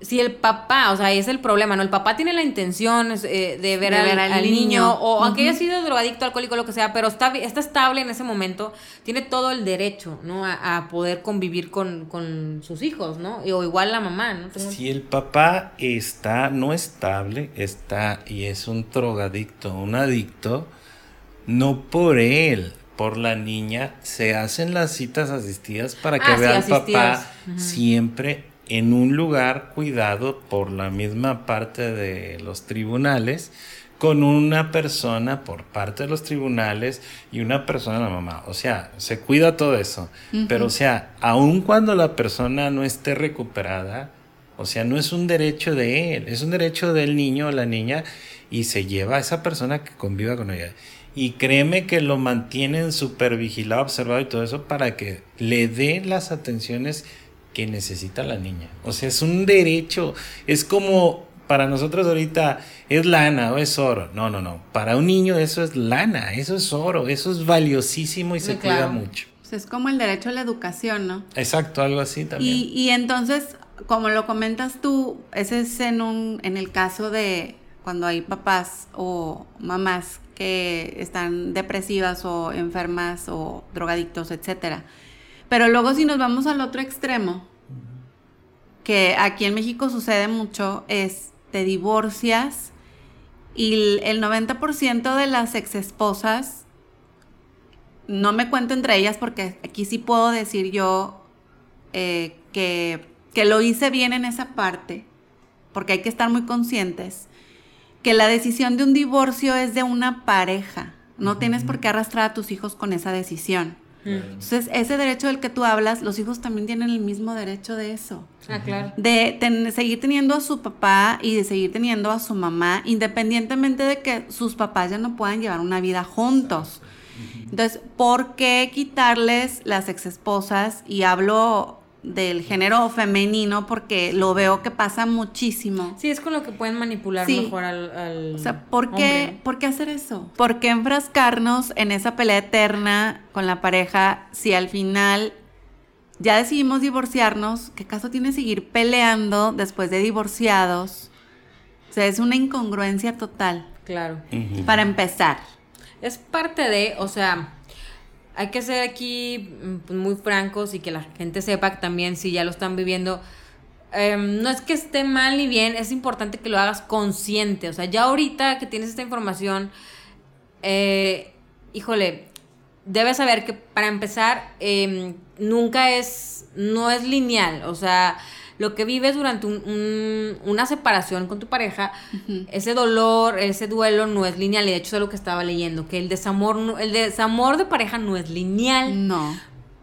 si el papá, o sea, es el problema, ¿no? El papá tiene la intención eh, de ver, al, niño, o aunque haya sido drogadicto, alcohólico, lo que sea, pero está, está estable en ese momento, tiene todo el derecho, ¿no? A, poder convivir con, con, sus hijos, ¿no? o igual la mamá, ¿no? Si el papá está no estable, está y es un drogadicto, un adicto, no por él, por la niña, se hacen las citas asistidas para que ah, vea al papá siempre en un lugar cuidado por la misma parte de los tribunales, con una persona por parte de los tribunales y una persona la mamá. O sea, se cuida todo eso. Pero, o sea, aun cuando la persona no esté recuperada, o sea, no es un derecho de él, es un derecho del niño o la niña y se lleva a esa persona que conviva con ella. Y créeme que lo mantienen súper vigilado, observado y todo eso para que le dé las atenciones que necesita la niña. O sea, es un derecho. Es como para nosotros ahorita es lana o es oro. No, no, no. Para un niño eso es lana, eso es oro, eso es valiosísimo y se cuida mucho. es como el derecho a la educación, ¿no? Exacto, algo así también. Y, y entonces, como lo comentas tú, ese es en, un, en el caso de cuando hay papás o mamás que están depresivas o enfermas o drogadictos, etcétera. Pero luego si nos vamos al otro extremo, que aquí en México sucede mucho, es te divorcias y el 90% de las exesposas, no me cuento entre ellas porque aquí sí puedo decir yo eh, que, que lo hice bien en esa parte, porque hay que estar muy conscientes que la decisión de un divorcio es de una pareja. No tienes por qué arrastrar a tus hijos con esa decisión. Entonces, ese derecho del que tú hablas, los hijos también tienen el mismo derecho de eso. Ah, claro. De seguir teniendo a su papá y de seguir teniendo a su mamá, independientemente de que sus papás ya no puedan llevar una vida juntos. Entonces, ¿por qué quitarles las exesposas? Y hablo del género femenino porque lo veo que pasa muchísimo. Sí, es con lo que pueden manipular mejor al, O sea, ¿por qué, ¿por qué hacer eso? ¿Por qué enfrascarnos en esa pelea eterna con la pareja si al final ya decidimos divorciarnos? ¿Qué caso tiene seguir peleando después de divorciados? O sea, es una incongruencia total. Claro. Para empezar. Es parte de, o sea, hay que ser aquí mm, pues, muy francos y que la gente sepa también si ya lo están viviendo. Em, no es que esté mal ni bien, es importante que lo hagas consciente. O sea, ya ahorita que tienes esta información, eh, híjole, debes saber que para empezar, em, nunca es, no es lineal. O sea, lo que vives durante una separación con tu pareja, ese dolor, ese duelo no es lineal. Y de hecho es lo que estaba leyendo, que el desamor, el desamor de pareja no es lineal. No.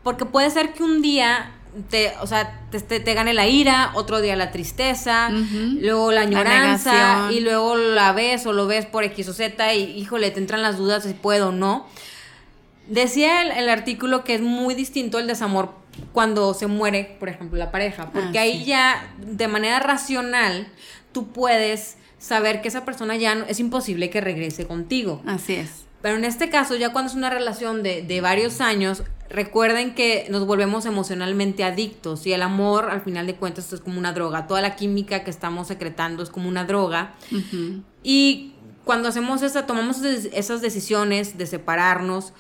Porque puede ser que un día te, o sea, te, te, gane la ira, otro día la tristeza, luego la añoranza, y luego la ves o lo ves por X o Z, y híjole, te entran las dudas si puedo o no. Decía el, artículo que es muy distinto el desamor cuando se muere, por ejemplo, la pareja, porque ah, ahí ya de manera racional tú puedes saber que esa persona ya no, es imposible que regrese contigo. Así es. Pero en este caso, ya cuando es una relación de, de varios años, recuerden que nos volvemos emocionalmente adictos y el amor, al final de cuentas, esto es como una droga. Toda la química que estamos secretando es como una droga. Y cuando hacemos esa, tomamos esas decisiones de separarnos,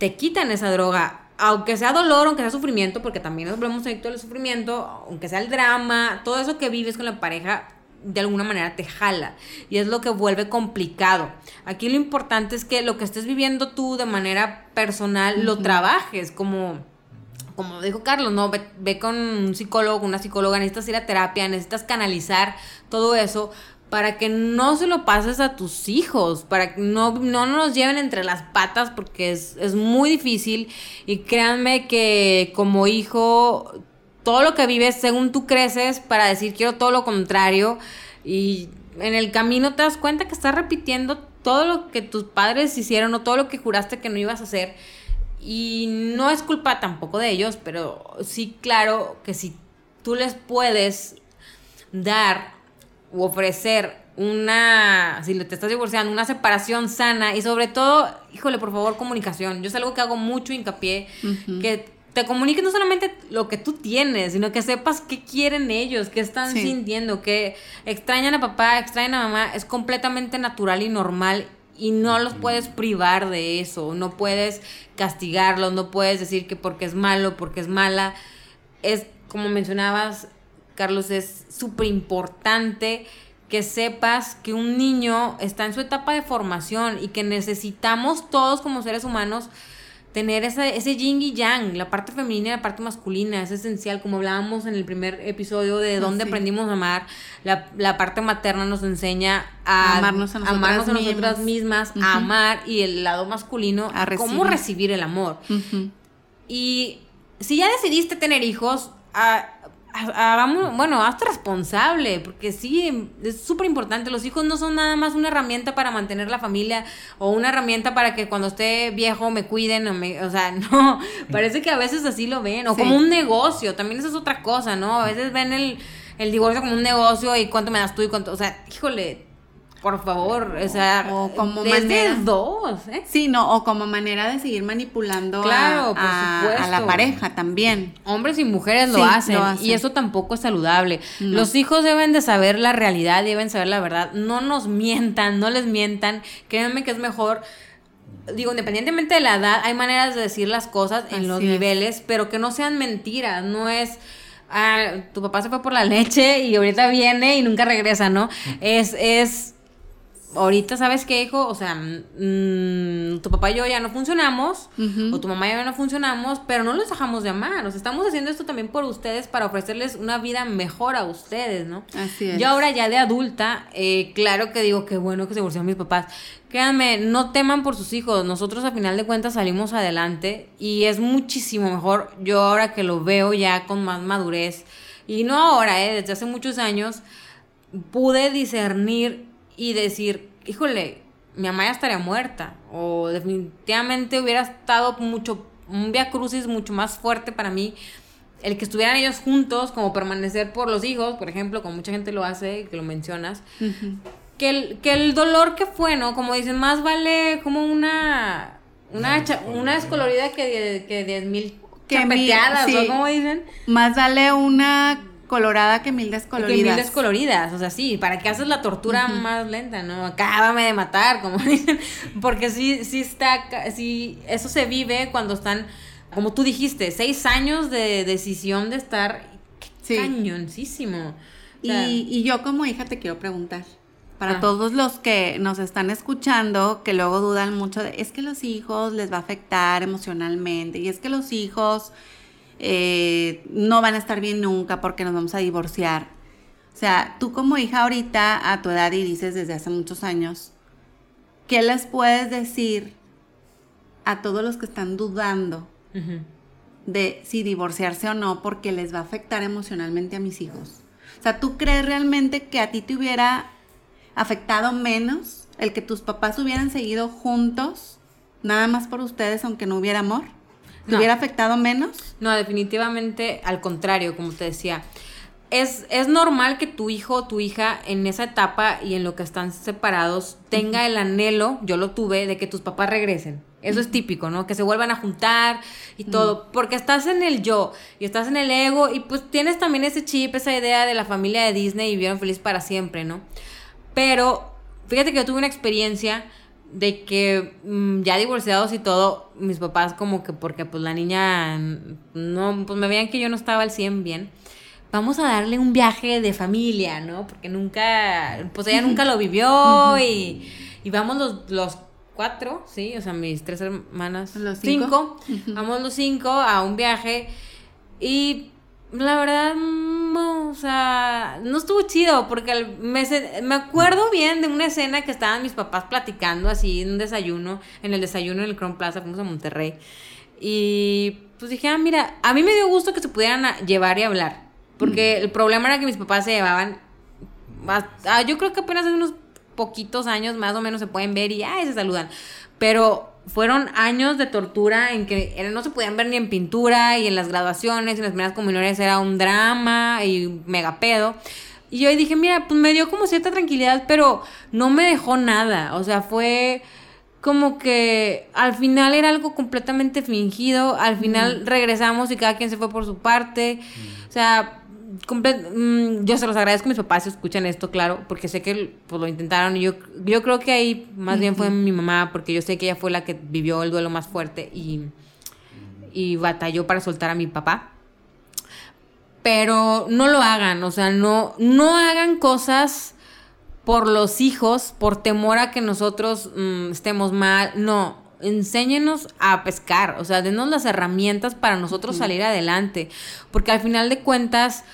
te quitan esa droga. Aunque sea dolor, aunque sea sufrimiento, porque también nos volvemos adictos al sufrimiento, aunque sea el drama, todo eso que vives con la pareja, de alguna manera te jala. Y es lo que vuelve complicado. Aquí lo importante es que lo que estés viviendo tú de manera personal, lo trabajes como como dijo Carlos, no, ve, ve, con un psicólogo, una psicóloga, necesitas ir a terapia, necesitas canalizar todo eso para que no se lo pases a tus hijos, para que no, no nos lleven entre las patas porque es, es muy difícil. Y créanme que como hijo todo lo que vives según tú creces para decir quiero todo lo contrario. Y en el camino te das cuenta que estás repitiendo todo lo que tus padres hicieron o todo lo que juraste que no ibas a hacer. Y no es culpa tampoco de ellos, pero sí claro que si tú les puedes dar u ofrecer una, si te estás divorciando, una separación sana y sobre todo, híjole, por favor, comunicación. Yo es algo que hago mucho hincapié, que te comuniques no solamente lo que tú tienes, sino que sepas qué quieren ellos, qué están sintiendo, que extrañan a papá, extrañan a mamá, es completamente natural y normal y no los puedes privar de eso, no puedes castigarlos, no puedes decir que porque es malo, porque es mala. Es, como mencionabas, Carlos, es súper importante que sepas que un niño está en su etapa de formación y que necesitamos todos como seres humanos tener ese, ese yin y yang, la parte femenina y la parte masculina, es esencial, como hablábamos en el primer episodio de ah, dónde aprendimos a amar, la, parte materna nos enseña a amarnos a nosotras, mismas, a amar, y el lado masculino, a cómo recibir. el amor. Y si ya decidiste tener hijos, a, hagamos, bueno, hazte responsable, porque sí, es súper importante. Los hijos no son nada más una herramienta para mantener la familia o una herramienta para que cuando esté viejo me cuiden o me, o sea, no, parece que a veces así lo ven, o como un negocio, también eso es otra cosa, ¿no? A veces ven el, el divorcio como un negocio y cuánto me das tú y cuánto, o sea, híjole, por favor, o sea, o como manera, dos, ¿eh? Sí, no, o como manera de seguir manipulando a, la pareja también. Hombres y mujeres lo, hacen, y eso tampoco es saludable. Los hijos deben de saber la realidad, deben saber la verdad. No nos mientan, no les mientan. Créanme que es mejor digo, independientemente de la edad, hay maneras de decir las cosas en los niveles, pero que no sean mentiras, no es ah, tu papá se fue por la leche y ahorita viene y nunca regresa, ¿no? Es es ahorita sabes qué, hijo, o sea, mm, tu papá y yo ya no funcionamos, o tu mamá y yo no funcionamos, pero no los dejamos de amar. O sea, estamos haciendo esto también por ustedes para ofrecerles una vida mejor a ustedes, ¿no? Así es. Yo ahora ya de adulta, eh, claro que digo que bueno que se divorciaron mis papás. Créanme, no teman por sus hijos. Nosotros a final de cuentas salimos adelante y es muchísimo mejor. Yo ahora que lo veo ya con más madurez, y no ahora, eh, desde hace muchos años, pude discernir y decir, híjole, mi mamá ya estaría muerta. O definitivamente hubiera estado mucho, un via crucis mucho más fuerte para mí. El que estuvieran ellos juntos, como permanecer por los hijos, por ejemplo, como mucha gente lo hace, que lo mencionas. que, el, que el dolor que fue, ¿no? Como dicen, más vale como una una, una descolorida que, que diez mil chapeteadas, ¿no? Como dicen. Más vale una colorada que mil descoloridas. Que mil descoloridas, o sea, sí, ¿para qué haces la tortura más lenta, no? Acábame de matar, como dicen, porque sí, sí está, sí, eso se vive cuando están, como tú dijiste, seis años de decisión de estar sí. cañoncísimo. y, y yo como hija te quiero preguntar, para ah. todos los que nos están escuchando, que luego dudan mucho de, es que los hijos les va a afectar emocionalmente, y es que los hijos eh, no van a estar bien nunca porque nos vamos a divorciar. O sea, tú como hija ahorita a tu edad y dices desde hace muchos años, ¿qué les puedes decir a todos los que están dudando de si divorciarse o no porque les va a afectar emocionalmente a mis hijos? O sea, ¿tú crees realmente que a ti te hubiera afectado menos el que tus papás hubieran seguido juntos, nada más por ustedes, aunque no hubiera amor? ¿Te hubiera afectado menos? No, definitivamente al contrario, como te decía. Es, es, normal que tu hijo o tu hija en esa etapa y en lo que están separados tenga el anhelo, yo lo tuve, de que tus papás regresen. Eso es típico, ¿no? Que se vuelvan a juntar y todo. Porque estás en el yo y estás en el ego y pues tienes también ese chip, esa idea de la familia de Disney y vivieron feliz para siempre, ¿no? Pero fíjate que yo tuve una experiencia de que mm, ya divorciados y todo, mis papás como que porque pues la niña no, pues me veían que yo no estaba al 100 bien. Vamos a darle un viaje de familia, ¿no? Porque nunca, pues ella nunca lo vivió y, y vamos los, los cuatro, ¿sí? O sea, mis tres hermanas. Los cinco. Vamos los cinco a un viaje y la verdad, no, o sea, no estuvo chido porque me, me acuerdo bien de una escena que estaban mis papás platicando así en un desayuno, en el desayuno en el Crown Plaza, fuimos a Monterrey. Y pues dije, ah, mira, a mí me dio gusto que se pudieran llevar y hablar, porque mm. el problema era que mis papás se llevaban, ah, yo creo que apenas hace unos poquitos años más o menos se pueden ver y, ay, se saludan. Pero fueron años de tortura en que no se podían ver ni en pintura y en las graduaciones y en las primeras comuniones era un drama y mega pedo. Y yo dije, mira, pues me dio como cierta tranquilidad, pero no me dejó nada. O sea, fue como que al final era algo completamente fingido, al final regresamos y cada quien se fue por su parte. O sea, mm, yo se los agradezco a mis papás si escuchan esto, claro, porque sé que pues, lo intentaron y yo, yo creo que ahí más bien fue mi mamá, porque yo sé que ella fue la que vivió el duelo más fuerte y, y batalló para soltar a mi papá. Pero no lo hagan, o sea, no, no hagan cosas por los hijos, por temor a que nosotros mm, estemos mal. No, enséñenos a pescar, o sea, denos las herramientas para nosotros salir adelante, porque al final de cuentas,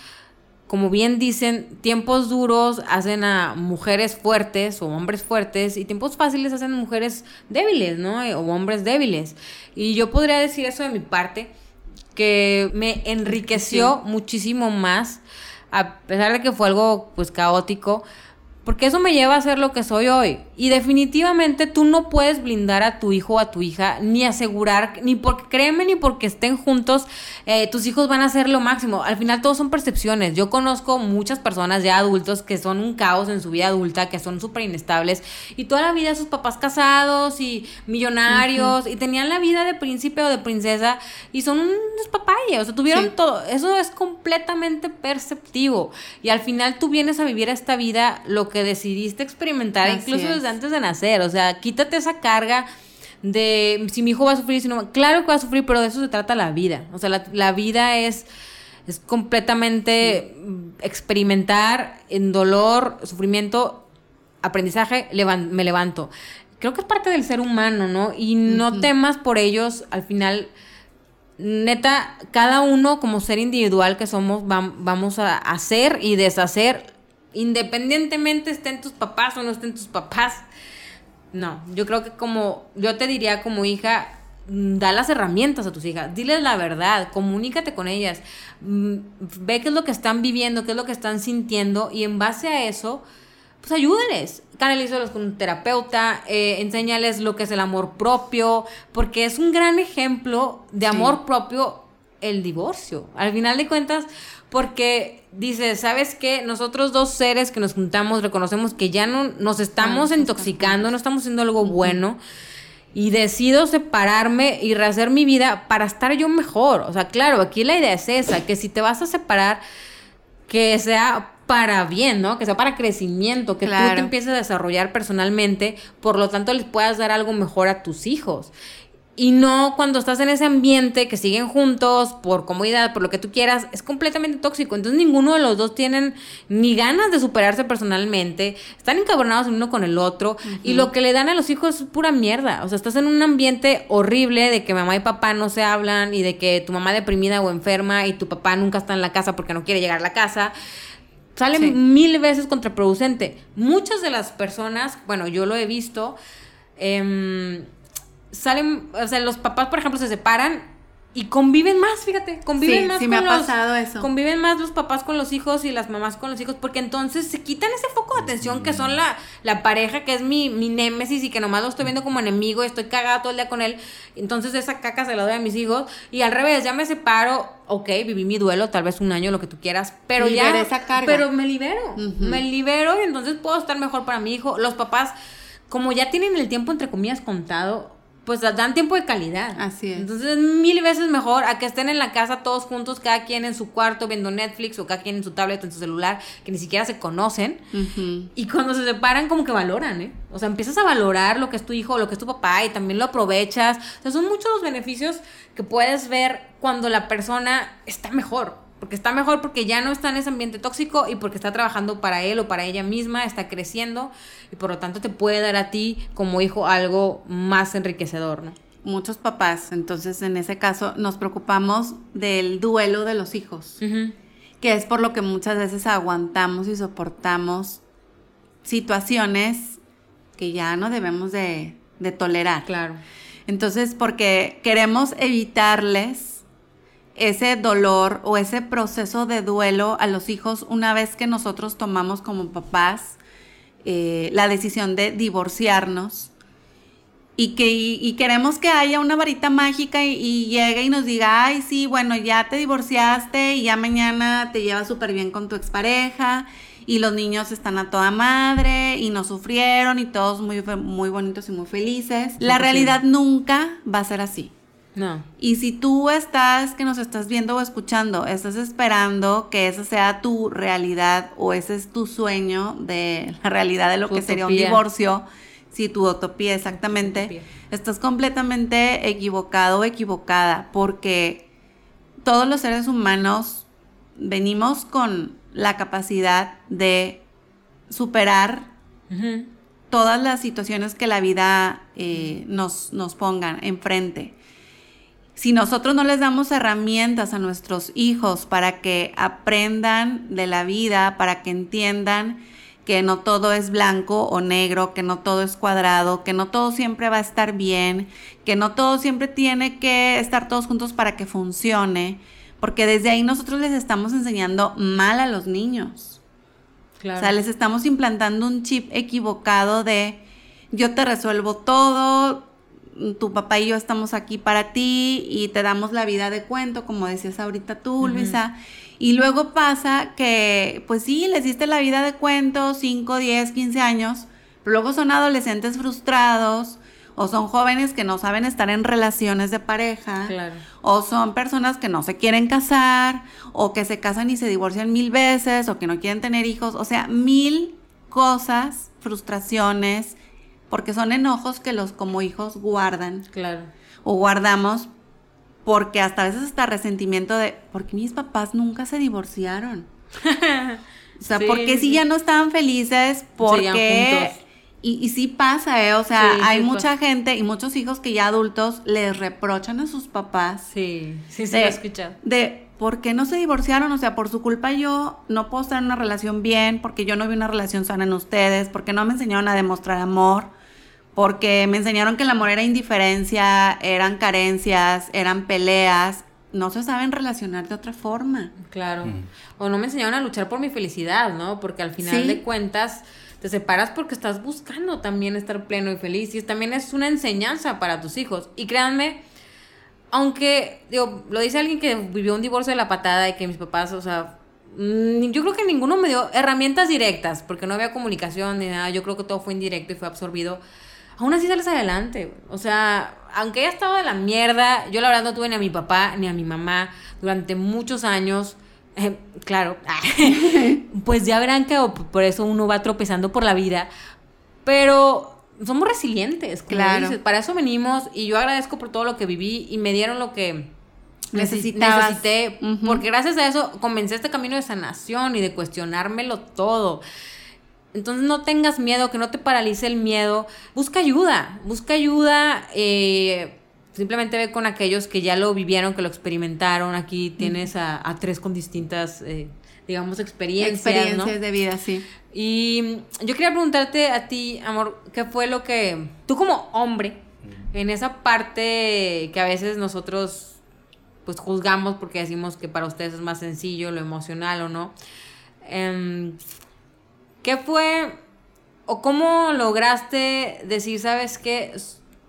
como bien dicen, tiempos duros hacen a mujeres fuertes o hombres fuertes y tiempos fáciles hacen a mujeres débiles, ¿no? O hombres débiles. Y yo podría decir eso de mi parte, que me enriqueció muchísimo más, a pesar de que fue algo pues caótico, porque eso me lleva a ser lo que soy hoy. Y definitivamente tú no puedes blindar a tu hijo o a tu hija, ni asegurar, ni porque créeme, ni porque estén juntos, eh, tus hijos van a ser lo máximo. Al final todos son percepciones. Yo conozco muchas personas ya adultos que son un caos en su vida adulta, que son súper inestables, y toda la vida sus papás casados y millonarios, y tenían la vida de príncipe o de princesa, y son unos papayas, o sea, tuvieron todo. Eso es completamente perceptivo. Y al final tú vienes a vivir esta vida lo que decidiste experimentar, incluso desde antes de nacer. O sea, quítate esa carga de si mi hijo va a sufrir, si no, claro que va a sufrir, pero de eso se trata la vida. O sea, la, vida es, es completamente experimentar en dolor, sufrimiento, aprendizaje, me levanto. Creo que es parte del ser humano, ¿no? Y no temas por ellos, al final neta, cada uno como ser individual que somos, vamos a hacer y deshacer independientemente estén tus papás o no estén tus papás. No, yo creo que como yo te diría como hija, mm, da las herramientas a tus hijas, diles la verdad, comunícate con ellas, mm, ve qué es lo que están viviendo, qué es lo que están sintiendo y en base a eso, pues ayúdales, canalízalos con un terapeuta, eh, enséñales lo que es el amor propio, porque es un gran ejemplo de amor propio el divorcio. Al final de cuentas, porque dice, ¿sabes qué? Nosotros dos seres que nos juntamos reconocemos que ya no nos estamos ah, intoxicando, no estamos haciendo algo bueno y decido separarme y rehacer mi vida para estar yo mejor. O sea, claro, aquí la idea es esa, que si te vas a separar, que sea para bien, ¿no? Que sea para crecimiento, que tú te empieces a desarrollar personalmente, por lo tanto les puedas dar algo mejor a tus hijos. Y no cuando estás en ese ambiente que siguen juntos por comodidad, por lo que tú quieras, es completamente tóxico. Entonces ninguno de los dos tienen ni ganas de superarse personalmente, están encabronados el uno con el otro y lo que le dan a los hijos es pura mierda. O sea, estás en un ambiente horrible de que mamá y papá no se hablan y de que tu mamá deprimida o enferma y tu papá nunca está en la casa porque no quiere llegar a la casa sale mil veces contraproducente. Muchas de las personas, bueno, yo lo he visto, eh, salen, o sea, los papás, por ejemplo, se separan y conviven más, fíjate, conviven más sí me ha pasado eso. conviven más los papás con los hijos y las mamás con los hijos porque entonces se quitan ese foco de atención que son la, la pareja que es mi, mi némesis y que nomás lo estoy viendo como enemigo y estoy cagada todo el día con él, entonces esa caca se la doy a mis hijos y al revés, ya me separo, ok, viví mi duelo, tal vez un año, lo que tú quieras, pero ya, esa carga. pero me libero, me libero y entonces puedo estar mejor para mi hijo, los papás como ya tienen el tiempo entre comillas contado, pues dan tiempo de calidad. Así es. Entonces, mil veces mejor a que estén en la casa todos juntos, cada quien en su cuarto viendo Netflix o cada quien en su tablet o en su celular, que ni siquiera se conocen. Y cuando se separan, como que valoran, ¿eh? O sea, empiezas a valorar lo que es tu hijo, lo que es tu papá y también lo aprovechas. O sea, son muchos los beneficios que puedes ver cuando la persona está mejor porque está mejor porque ya no está en ese ambiente tóxico y porque está trabajando para él o para ella misma, está creciendo y por lo tanto te puede dar a ti como hijo algo más enriquecedor, ¿no? Muchos papás, entonces en ese caso nos preocupamos del duelo de los hijos, que es por lo que muchas veces aguantamos y soportamos situaciones que ya no debemos de, de tolerar. Claro. Entonces, porque queremos evitarles ese dolor o ese proceso de duelo a los hijos una vez que nosotros tomamos como papás eh, la decisión de divorciarnos y que queremos que haya una varita mágica y, llegue y nos diga, ay, sí, bueno, ya te divorciaste y ya mañana te llevas súper bien con tu expareja y los niños están a toda madre y no sufrieron y todos muy, muy bonitos y muy felices. La realidad nunca va a ser así. No. Y si tú estás, que nos estás viendo o escuchando, estás esperando que esa sea tu realidad o ese es tu sueño de la realidad de lo que sería un divorcio, si tu utopía exactamente, estás completamente equivocado o equivocada porque todos los seres humanos venimos con la capacidad de superar todas las situaciones que la vida eh, nos, nos pongan enfrente si nosotros no les damos herramientas a nuestros hijos para que aprendan de la vida, para que entiendan que no todo es blanco o negro, que no todo es cuadrado, que no todo siempre va a estar bien, que no todo siempre tiene que estar todos juntos para que funcione, porque desde ahí nosotros les estamos enseñando mal a los niños. O sea, les estamos implantando un chip equivocado de yo te resuelvo todo, tu papá y yo estamos aquí para ti y te damos la vida de cuento, como decías ahorita tú, Luisa. Y luego pasa que, pues sí, les diste la vida de cuento, 5, 10, 15 años, pero luego son adolescentes frustrados o son jóvenes que no saben estar en relaciones de pareja, o son personas que no se quieren casar, o que se casan y se divorcian mil veces, o que no quieren tener hijos, o sea, mil cosas, frustraciones, porque son enojos que los como hijos guardan. Claro. O guardamos porque hasta a veces hasta resentimiento de, ¿por qué mis papás nunca se divorciaron? o sea, ¿por qué si ya no estaban felices? Porque... Y, y sí pasa, ¿eh? O sea, hay mucha gente y muchos hijos que ya adultos les reprochan a sus papás. Sí, sí, se lo he escuchado. De, ¿por qué no se divorciaron? O sea, por su culpa yo no puedo estar en una relación bien, porque yo no vi una relación sana en ustedes, porque no me enseñaron a demostrar amor porque me enseñaron que el amor era indiferencia, eran carencias, eran peleas, no se saben relacionar de otra forma. Claro. Mm. O no me enseñaron a luchar por mi felicidad, ¿no? Porque al final de cuentas te separas porque estás buscando también estar pleno y feliz y también es una enseñanza para tus hijos. Y créanme, aunque, digo, lo dice alguien que vivió un divorcio de la patada y que mis papás, o sea, mm, yo creo que ninguno me dio herramientas directas porque no había comunicación ni nada, yo creo que todo fue indirecto y fue absorbido aún así sales adelante. O sea, aunque haya estado de la mierda, yo la verdad no tuve ni a mi papá ni a mi mamá durante muchos años. Eh, claro, pues ya verán que por eso uno va tropezando por la vida. Pero somos resilientes, claro. Para eso venimos y yo agradezco por todo lo que viví y me dieron lo que necesité. Porque gracias a eso comencé este camino de sanación y de cuestionármelo todo. Entonces no tengas miedo, que no te paralice el miedo. Busca ayuda, busca ayuda. Eh, simplemente ve con aquellos que ya lo vivieron, que lo experimentaron. Aquí tienes a, tres con distintas, eh, digamos, experiencias. Experiencias de vida, sí. Y yo quería preguntarte a ti, amor, ¿qué fue lo que tú como hombre, en esa parte que a veces nosotros pues juzgamos porque decimos que para ustedes es más sencillo, lo emocional o no? Eh, ¿Qué fue o cómo lograste decir, sabes qué?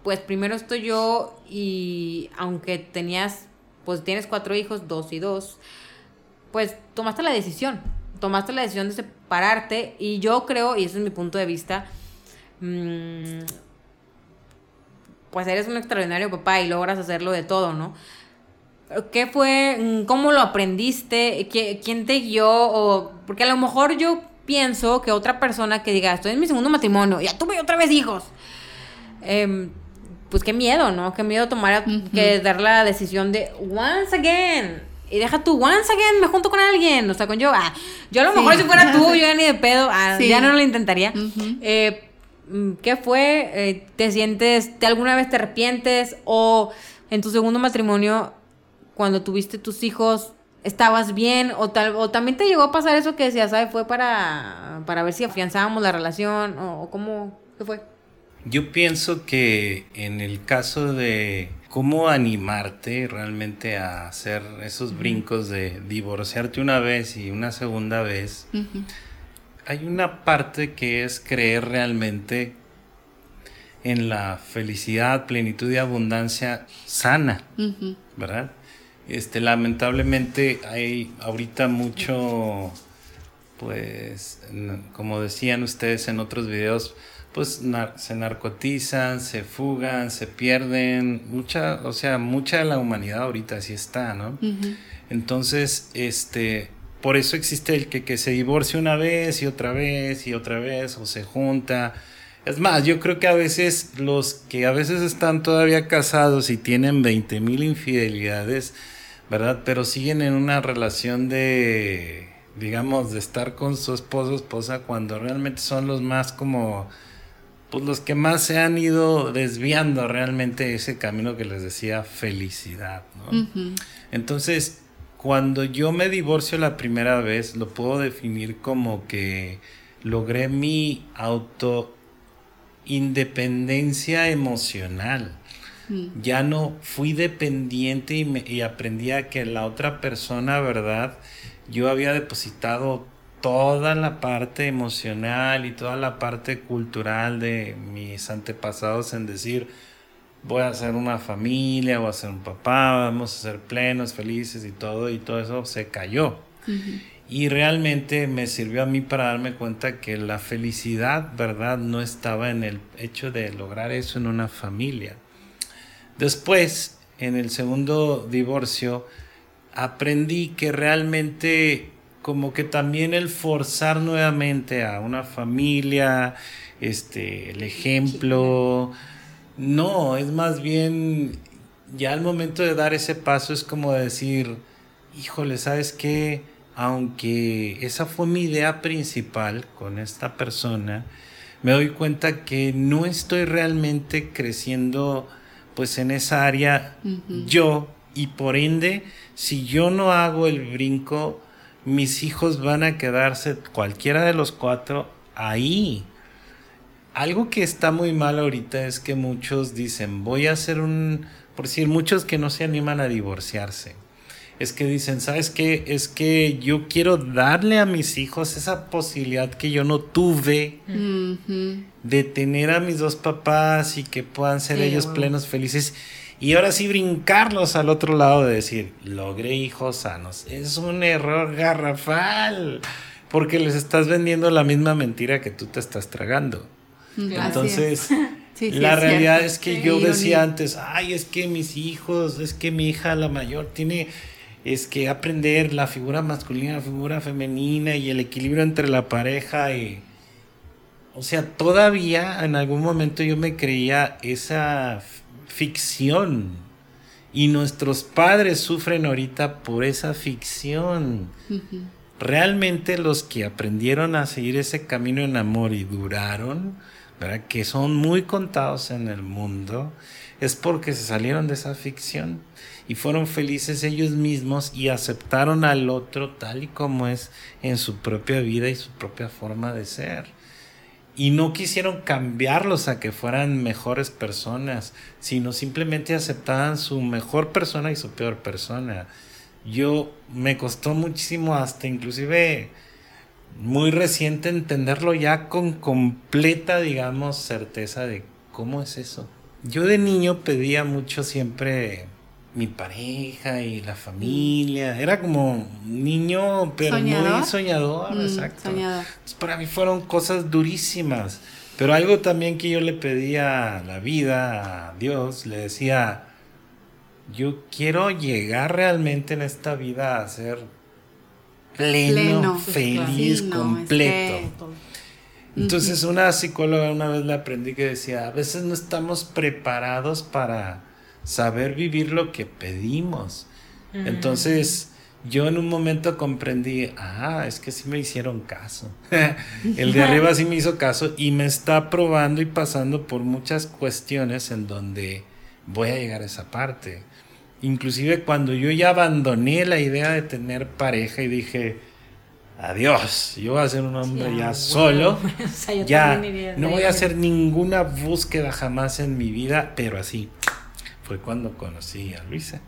Pues primero estoy yo y aunque tenías, pues tienes cuatro hijos, dos y dos, pues tomaste la decisión, tomaste la decisión de separarte y yo creo, y ese es mi punto de vista, mm, pues eres un extraordinario papá y logras hacerlo de todo, ¿no? ¿Qué fue? ¿Cómo lo aprendiste? ¿Quién te guió? O, porque a lo mejor yo pienso que otra persona que diga, estoy en mi segundo matrimonio, ya tuve otra vez hijos. Em, pues qué miedo, ¿no? Qué miedo tomar, que dar la decisión de once again. Y deja tú, once again, me junto con alguien. O sea, con yo, ah, yo a lo mejor si fuera tú, yo ya ni de pedo, ah, ya no lo intentaría. Eh, mm, ¿Qué fue? Eh, ¿Te sientes, te alguna vez te arrepientes? O en tu segundo matrimonio, cuando tuviste tus hijos, estabas bien o tal o también te llegó a pasar eso que decías, ¿sabes? Fue para, para ver si afianzábamos la relación o, cómo qué fue. Yo pienso que en el caso de cómo animarte realmente a hacer esos brincos de divorciarte una vez y una segunda vez, hay una parte que es creer realmente en la felicidad, plenitud y abundancia sana, ¿verdad? Este, lamentablemente hay ahorita mucho pues, como decían ustedes en otros videos, pues se narcotizan, se fugan, se pierden, mucha, o sea, mucha de la humanidad ahorita así está, ¿no? Entonces, este, por eso existe el que, que se divorcia una vez y otra vez y otra vez, o se junta. Es más, yo creo que a veces los que a veces están todavía casados y tienen 20 mil infidelidades, ¿verdad? Pero siguen en una relación de, digamos, de estar con su esposo o esposa cuando realmente son los más como pues los que más se han ido desviando realmente ese camino que les decía felicidad, ¿no? Entonces, cuando yo me divorcio la primera vez, lo puedo definir como que logré mi auto independencia emocional. Mm. Ya no fui dependiente y, me, y aprendí a que la otra persona, ¿verdad? Yo había depositado toda la parte emocional y toda la parte cultural de mis antepasados en decir, voy a hacer una familia, voy a ser un papá, vamos a ser plenos, felices y todo, y todo eso se cayó. Y realmente me sirvió a mí para darme cuenta que la felicidad, ¿verdad?, no estaba en el hecho de lograr eso en una familia. Después, en el segundo divorcio, aprendí que realmente como que también el forzar nuevamente a una familia, este, el ejemplo, no, es más bien ya al momento de dar ese paso es como decir, híjole, ¿sabes qué? Aunque esa fue mi idea principal con esta persona, me doy cuenta que no estoy realmente creciendo pues en esa área yo y por ende, si yo no hago el brinco, mis hijos van a quedarse, cualquiera de los cuatro, ahí. Algo que está muy mal ahorita es que muchos dicen, voy a hacer un, por decir, muchos que no se animan a divorciarse. Es que dicen, ¿sabes qué? Es que yo quiero darle a mis hijos esa posibilidad que yo no tuve de tener a mis dos papás y que puedan ser ellos plenos, felices. Y ahora sí brincarlos al otro lado de decir, logré hijos sanos. Es un error garrafal, porque les estás vendiendo la misma mentira que tú te estás tragando. Entonces, la realidad es que yo decía antes, ay, es que mis hijos, es que mi hija la mayor tiene es que aprender la figura masculina, la figura femenina y el equilibrio entre la pareja y o sea, todavía en algún momento yo me creía esa ficción. Y nuestros padres sufren ahorita por esa ficción. Realmente los que aprendieron a seguir ese camino en amor y duraron, ¿verdad? que son muy contados en el mundo, es porque se salieron de esa ficción y fueron felices ellos mismos y aceptaron al otro tal y como es en su propia vida y su propia forma de ser y no quisieron cambiarlos a que fueran mejores personas, sino simplemente aceptaban su mejor persona y su peor persona. Yo me costó muchísimo hasta inclusive muy reciente entenderlo ya con completa, digamos, certeza de cómo es eso. Yo de niño pedía mucho siempre mi pareja y la familia. Era como un niño, pero muy soñador, mm, exacto. para mí fueron cosas durísimas. Pero algo también que yo le pedía a la vida, a Dios, le decía, yo quiero llegar realmente en esta vida a ser pleno, feliz, completo. Entonces una psicóloga una vez le aprendí que decía, a veces no estamos preparados para saber vivir lo que pedimos. Entonces, yo en un momento comprendí, ah, es que sí me hicieron caso. el de arriba sí me hizo caso y me está probando y pasando por muchas cuestiones en donde voy a llegar a esa parte. Inclusive cuando yo ya abandoné la idea de tener pareja y dije, adiós, yo voy a ser un hombre ya solo, ya no voy a hacer ninguna búsqueda jamás en mi vida, pero así, fue cuando conocí a Luisa.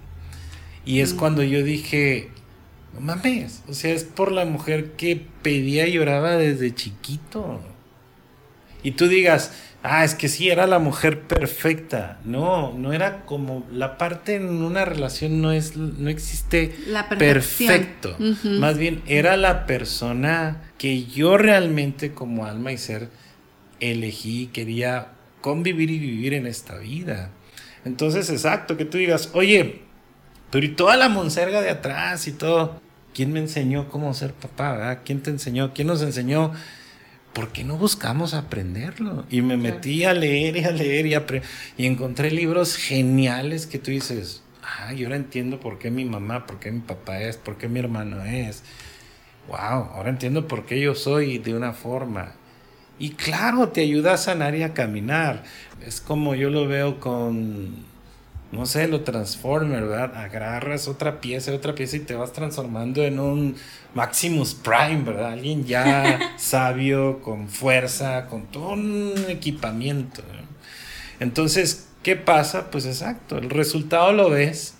Y es mm. cuando yo dije, no mames, o sea, es por la mujer que pedía y lloraba desde chiquito. y tú digas, ah, es que sí, era la mujer perfecta. No, no era como la parte en una relación no es, no existe La perfecto. Más bien, era la persona que yo realmente como alma y ser elegí, quería convivir y vivir en esta vida. Entonces, exacto, que tú digas, oye, pero y toda la monserga de atrás y todo, ¿quién me enseñó cómo ser papá? verdad? ¿Quién te enseñó? ¿Quién nos enseñó? ¿Por qué no buscamos aprenderlo? Y me metí a leer y a leer y, apre- y encontré libros geniales que tú dices, ah, yo ahora entiendo por qué mi mamá, por qué mi papá es, por qué mi hermano es. Wow, ahora entiendo por qué yo soy de una forma. Y claro, te ayuda a sanar y a caminar. Es como yo lo veo con, no sé, lo Transformer, ¿verdad? Agarras otra pieza, otra pieza y te vas transformando en un Maximus Prime, ¿verdad? Alguien ya sabio, con fuerza, con todo un equipamiento. ¿no? Entonces, ¿qué pasa? Pues exacto, el resultado lo ves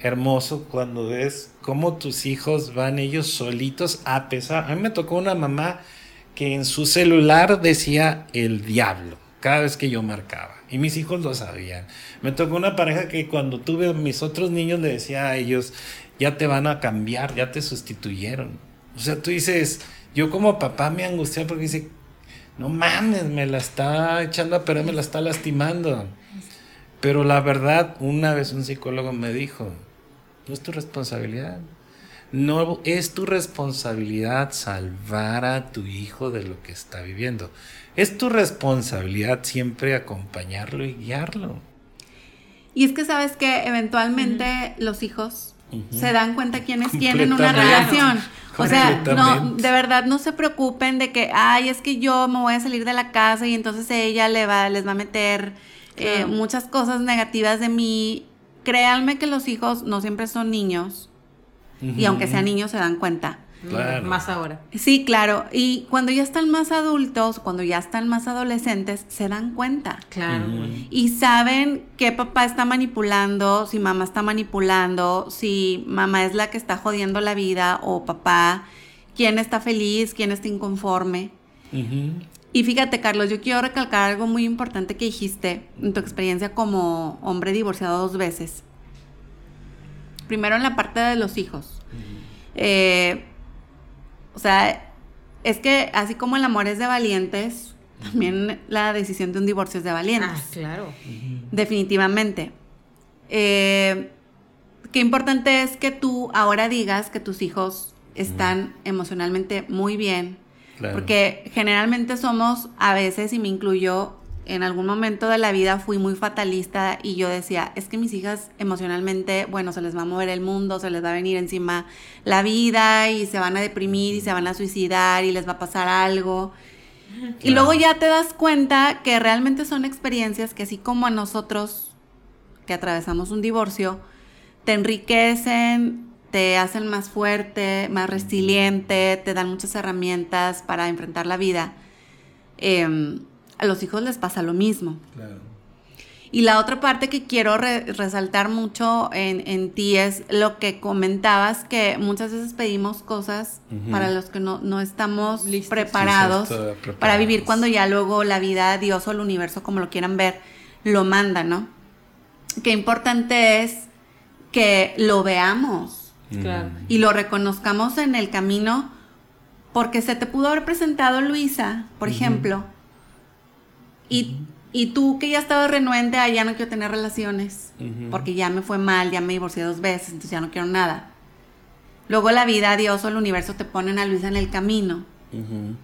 hermoso cuando ves cómo tus hijos van ellos solitos a pesar. A mí me tocó una mamá que en su celular decía el diablo cada vez que yo marcaba. Y mis hijos lo sabían. Me tocó una pareja que cuando tuve a mis otros niños le decía a ellos, ya te van a cambiar, ya te sustituyeron. O sea, tú dices, yo como papá me angustié porque dice, no mames, me la está echando a perder, me la está lastimando. Pero la verdad, una vez un psicólogo me dijo, no es tu responsabilidad. No es tu responsabilidad salvar a tu hijo de lo que está viviendo. Es tu responsabilidad siempre acompañarlo y guiarlo. Y es que sabes que eventualmente los hijos se dan cuenta quién es quién en una relación. O sea, no, de verdad no se preocupen de que, ay, es que yo me voy a salir de la casa y entonces ella le va, les va a meter eh, muchas cosas negativas de mí. Créanme que los hijos no siempre son niños y aunque sean niños se dan cuenta. Claro. Más ahora. Sí, claro. Y cuando ya están más adultos, cuando ya están más adolescentes, se dan cuenta. Claro. Y saben que papá está manipulando, si mamá está manipulando, si mamá es la que está jodiendo la vida o papá, quién está feliz, quién está inconforme. Y fíjate, Carlos, yo quiero recalcar algo muy importante que dijiste en tu experiencia como hombre divorciado dos veces. Primero en la parte de los hijos. Eh, o sea, es que así como el amor es de valientes, también la decisión de un divorcio es de valientes. Ah, claro. Definitivamente. Eh, qué importante es que tú ahora digas que tus hijos están emocionalmente muy bien. Claro. Porque generalmente somos, a veces, y me incluyo, en algún momento de la vida fui muy fatalista y yo decía, es que mis hijas emocionalmente, bueno, se les va a mover el mundo, se les va a venir encima la vida y se van a deprimir y se van a suicidar y les va a pasar algo. Y luego ya te das cuenta que realmente son experiencias que así como a nosotros que atravesamos un divorcio, te enriquecen, te hacen más fuerte, más resiliente, te dan muchas herramientas para enfrentar la vida. Em, a los hijos les pasa lo mismo. Claro. Y la otra parte que quiero re- resaltar mucho en, en ti es lo que comentabas, que muchas veces pedimos cosas para los que no, no estamos Listos. preparados para vivir cuando ya luego la vida, Dios o el universo, como lo quieran ver, lo manda, ¿no? Qué importante es que lo veamos Claro. y lo reconozcamos en el camino, porque se te pudo haber presentado Luisa, por ejemplo, y, y tú que ya estabas renuente, a ya no quiero tener relaciones, Ujú. porque ya me fue mal, ya me divorcié dos veces, entonces ya no quiero nada. Luego la vida, Dios o el universo te ponen a Luisa en el camino. Ujú.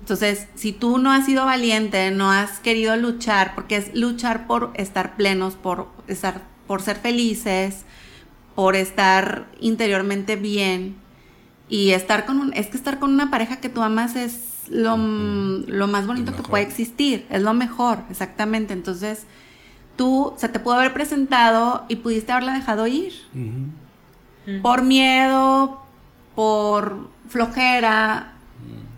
Entonces, si tú no has sido valiente, no has querido luchar, porque es luchar por estar plenos, por estar, por ser felices, por estar interiormente bien y estar con un, es que estar con una pareja que tú amas es lo, mm, lo más bonito que puede existir, es lo mejor, exactamente. Entonces, tú se te pudo haber presentado y pudiste haberla dejado ir. Por miedo, por flojera,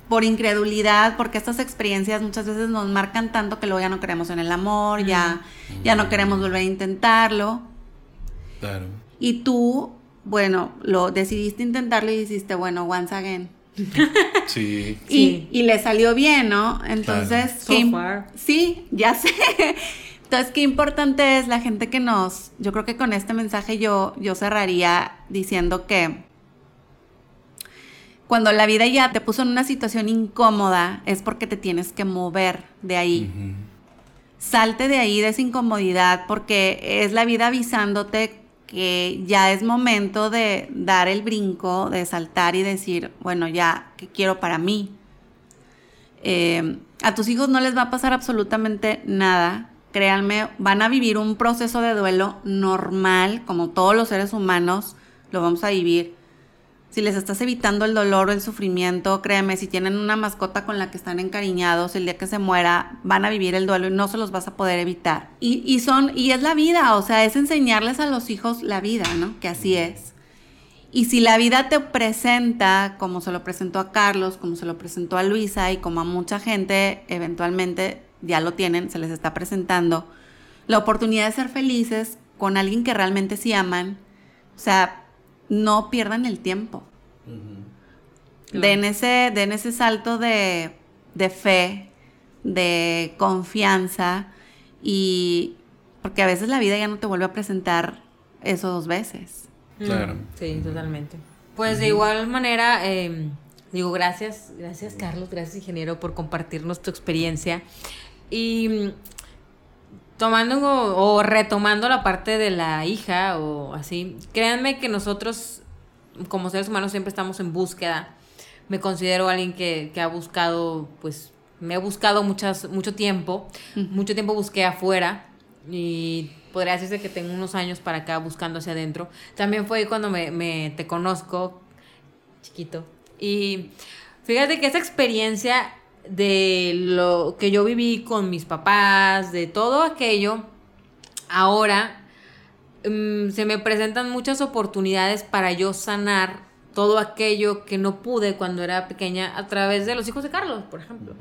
por incredulidad, porque estas experiencias muchas veces nos marcan tanto que luego ya no queremos en el amor, ya, ya no queremos volver a intentarlo. Claro. Y tú, bueno, lo decidiste intentarlo y dijiste, bueno, once again, Sí. Y, Sí. y le salió bien, ¿no? Entonces, So far. sí, ya sé. Entonces, qué importante es la gente que nos, yo creo que con este mensaje yo, yo cerraría diciendo que cuando la vida ya te puso en una situación incómoda es porque te tienes que mover de ahí. Salte de ahí, de esa incomodidad, porque es la vida avisándote que ya es momento de dar el brinco, de saltar y decir, bueno, ya, ¿qué quiero para mí? Eh, a tus hijos no les va a pasar absolutamente nada. Créanme, van a vivir un proceso de duelo normal, como todos los seres humanos lo vamos a vivir. Si les estás evitando el dolor o el sufrimiento, créeme, si tienen una mascota con la que están encariñados, el día que se muera, van a vivir el duelo y no se los vas a poder evitar. Y, y son, y es la vida, o sea, es enseñarles a los hijos la vida, ¿no? Que así es. Y si la vida te presenta, como se lo presentó a Carlos, como se lo presentó a Luisa y como a mucha gente, eventualmente ya lo tienen, se les está presentando, la oportunidad de ser felices con alguien que realmente sí aman, o sea, no pierdan el tiempo. Den, ese, den ese salto de, de fe, de confianza y porque a veces la vida ya no te vuelve a presentar eso dos veces. Claro. Sí, totalmente. Pues de igual manera, eh, digo, gracias, gracias Carlos, gracias ingeniero por compartirnos tu experiencia. Y tomando o, o retomando la parte de la hija o así, créanme que nosotros como seres humanos siempre estamos en búsqueda. Me considero alguien que, que ha buscado, pues, me he buscado muchas, mucho tiempo. Mucho tiempo busqué afuera y podría decirse que tengo unos años para acá buscando hacia adentro. También fue ahí cuando me, me te conozco, chiquito. Y fíjate que esa experiencia de lo que yo viví con mis papás, de todo aquello, ahora mm, se me presentan muchas oportunidades para yo sanar todo aquello que no pude cuando era pequeña a través de los hijos de Carlos, por ejemplo.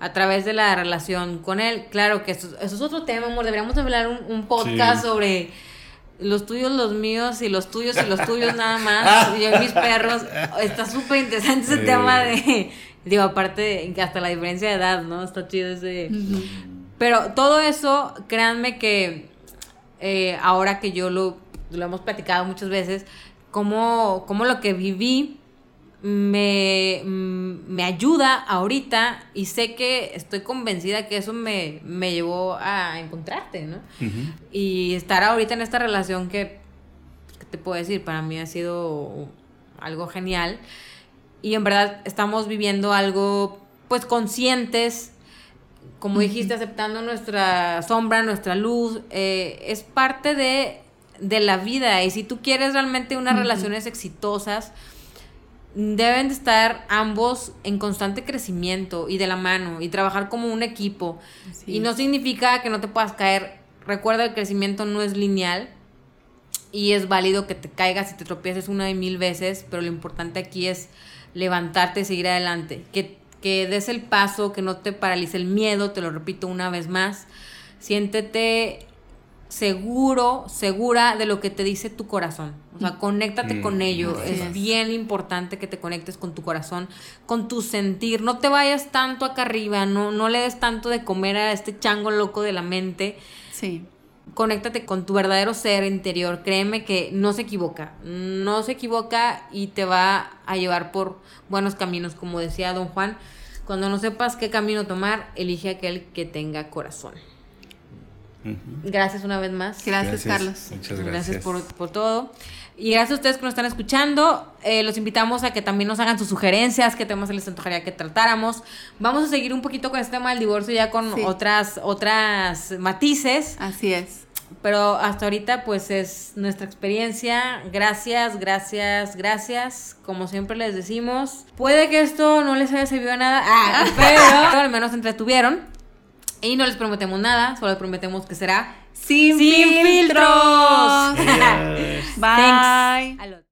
A través de la relación con él. Claro que eso, eso es otro tema, amor. Deberíamos hablar un, un podcast Sí. sobre los tuyos, los míos, y los tuyos y los tuyos nada más. y yo y mis perros. Está súper interesante ese tema de... Digo, aparte de que hasta la diferencia de edad, ¿no? Está chido ese... Pero todo eso, créanme que eh, ahora que yo lo, lo hemos platicado muchas veces, cómo, cómo lo que viví me, mm, me ayuda ahorita y sé que estoy convencida que eso me, me llevó a encontrarte, ¿no? Y estar ahorita en esta relación que, ¿qué te puedo decir? Para mí ha sido algo genial. Y en verdad estamos viviendo algo, pues, conscientes, como dijiste, aceptando nuestra sombra, nuestra luz. eh, es parte de, de la vida. Y si tú quieres realmente unas relaciones exitosas, deben de estar ambos en constante crecimiento y de la mano y trabajar como un equipo. Así y no es. significa que no te puedas caer. Recuerda, el crecimiento no es lineal y es válido que te caigas y te tropieces una y mil veces, pero lo importante aquí es levantarte y seguir adelante. Que, que des el paso, que no te paralice el miedo, te lo repito una vez más. Siéntete seguro, segura de lo que te dice tu corazón. O sea, conéctate Mm, con ello. es. bien importante que te conectes con tu corazón, con tu sentir. No te vayas tanto acá arriba, no, no le des tanto de comer a este chango loco de la mente Sí. Conéctate con tu verdadero ser interior. Créeme que no se equivoca. No se equivoca y te va a llevar por buenos caminos. Como decía don Juan, cuando no sepas qué camino tomar, elige aquel que tenga corazón. Gracias una vez más. Gracias, Carlos. Muchas gracias. por, por todo. Y gracias a ustedes que nos están escuchando. Eh, los invitamos a que también nos hagan sus sugerencias, qué temas se les antojaría que tratáramos. Vamos a seguir un poquito con este tema del divorcio ya con Sí. otras, otras matices. Así es. Pero hasta ahorita pues es nuestra experiencia. Gracias, gracias, gracias. Como siempre les decimos, puede que esto no les haya servido de nada, ah, pero al menos entretuvieron. Y no les prometemos nada, solo les prometemos que será Sin, Sin filtros. filtros. Bye. Thanks.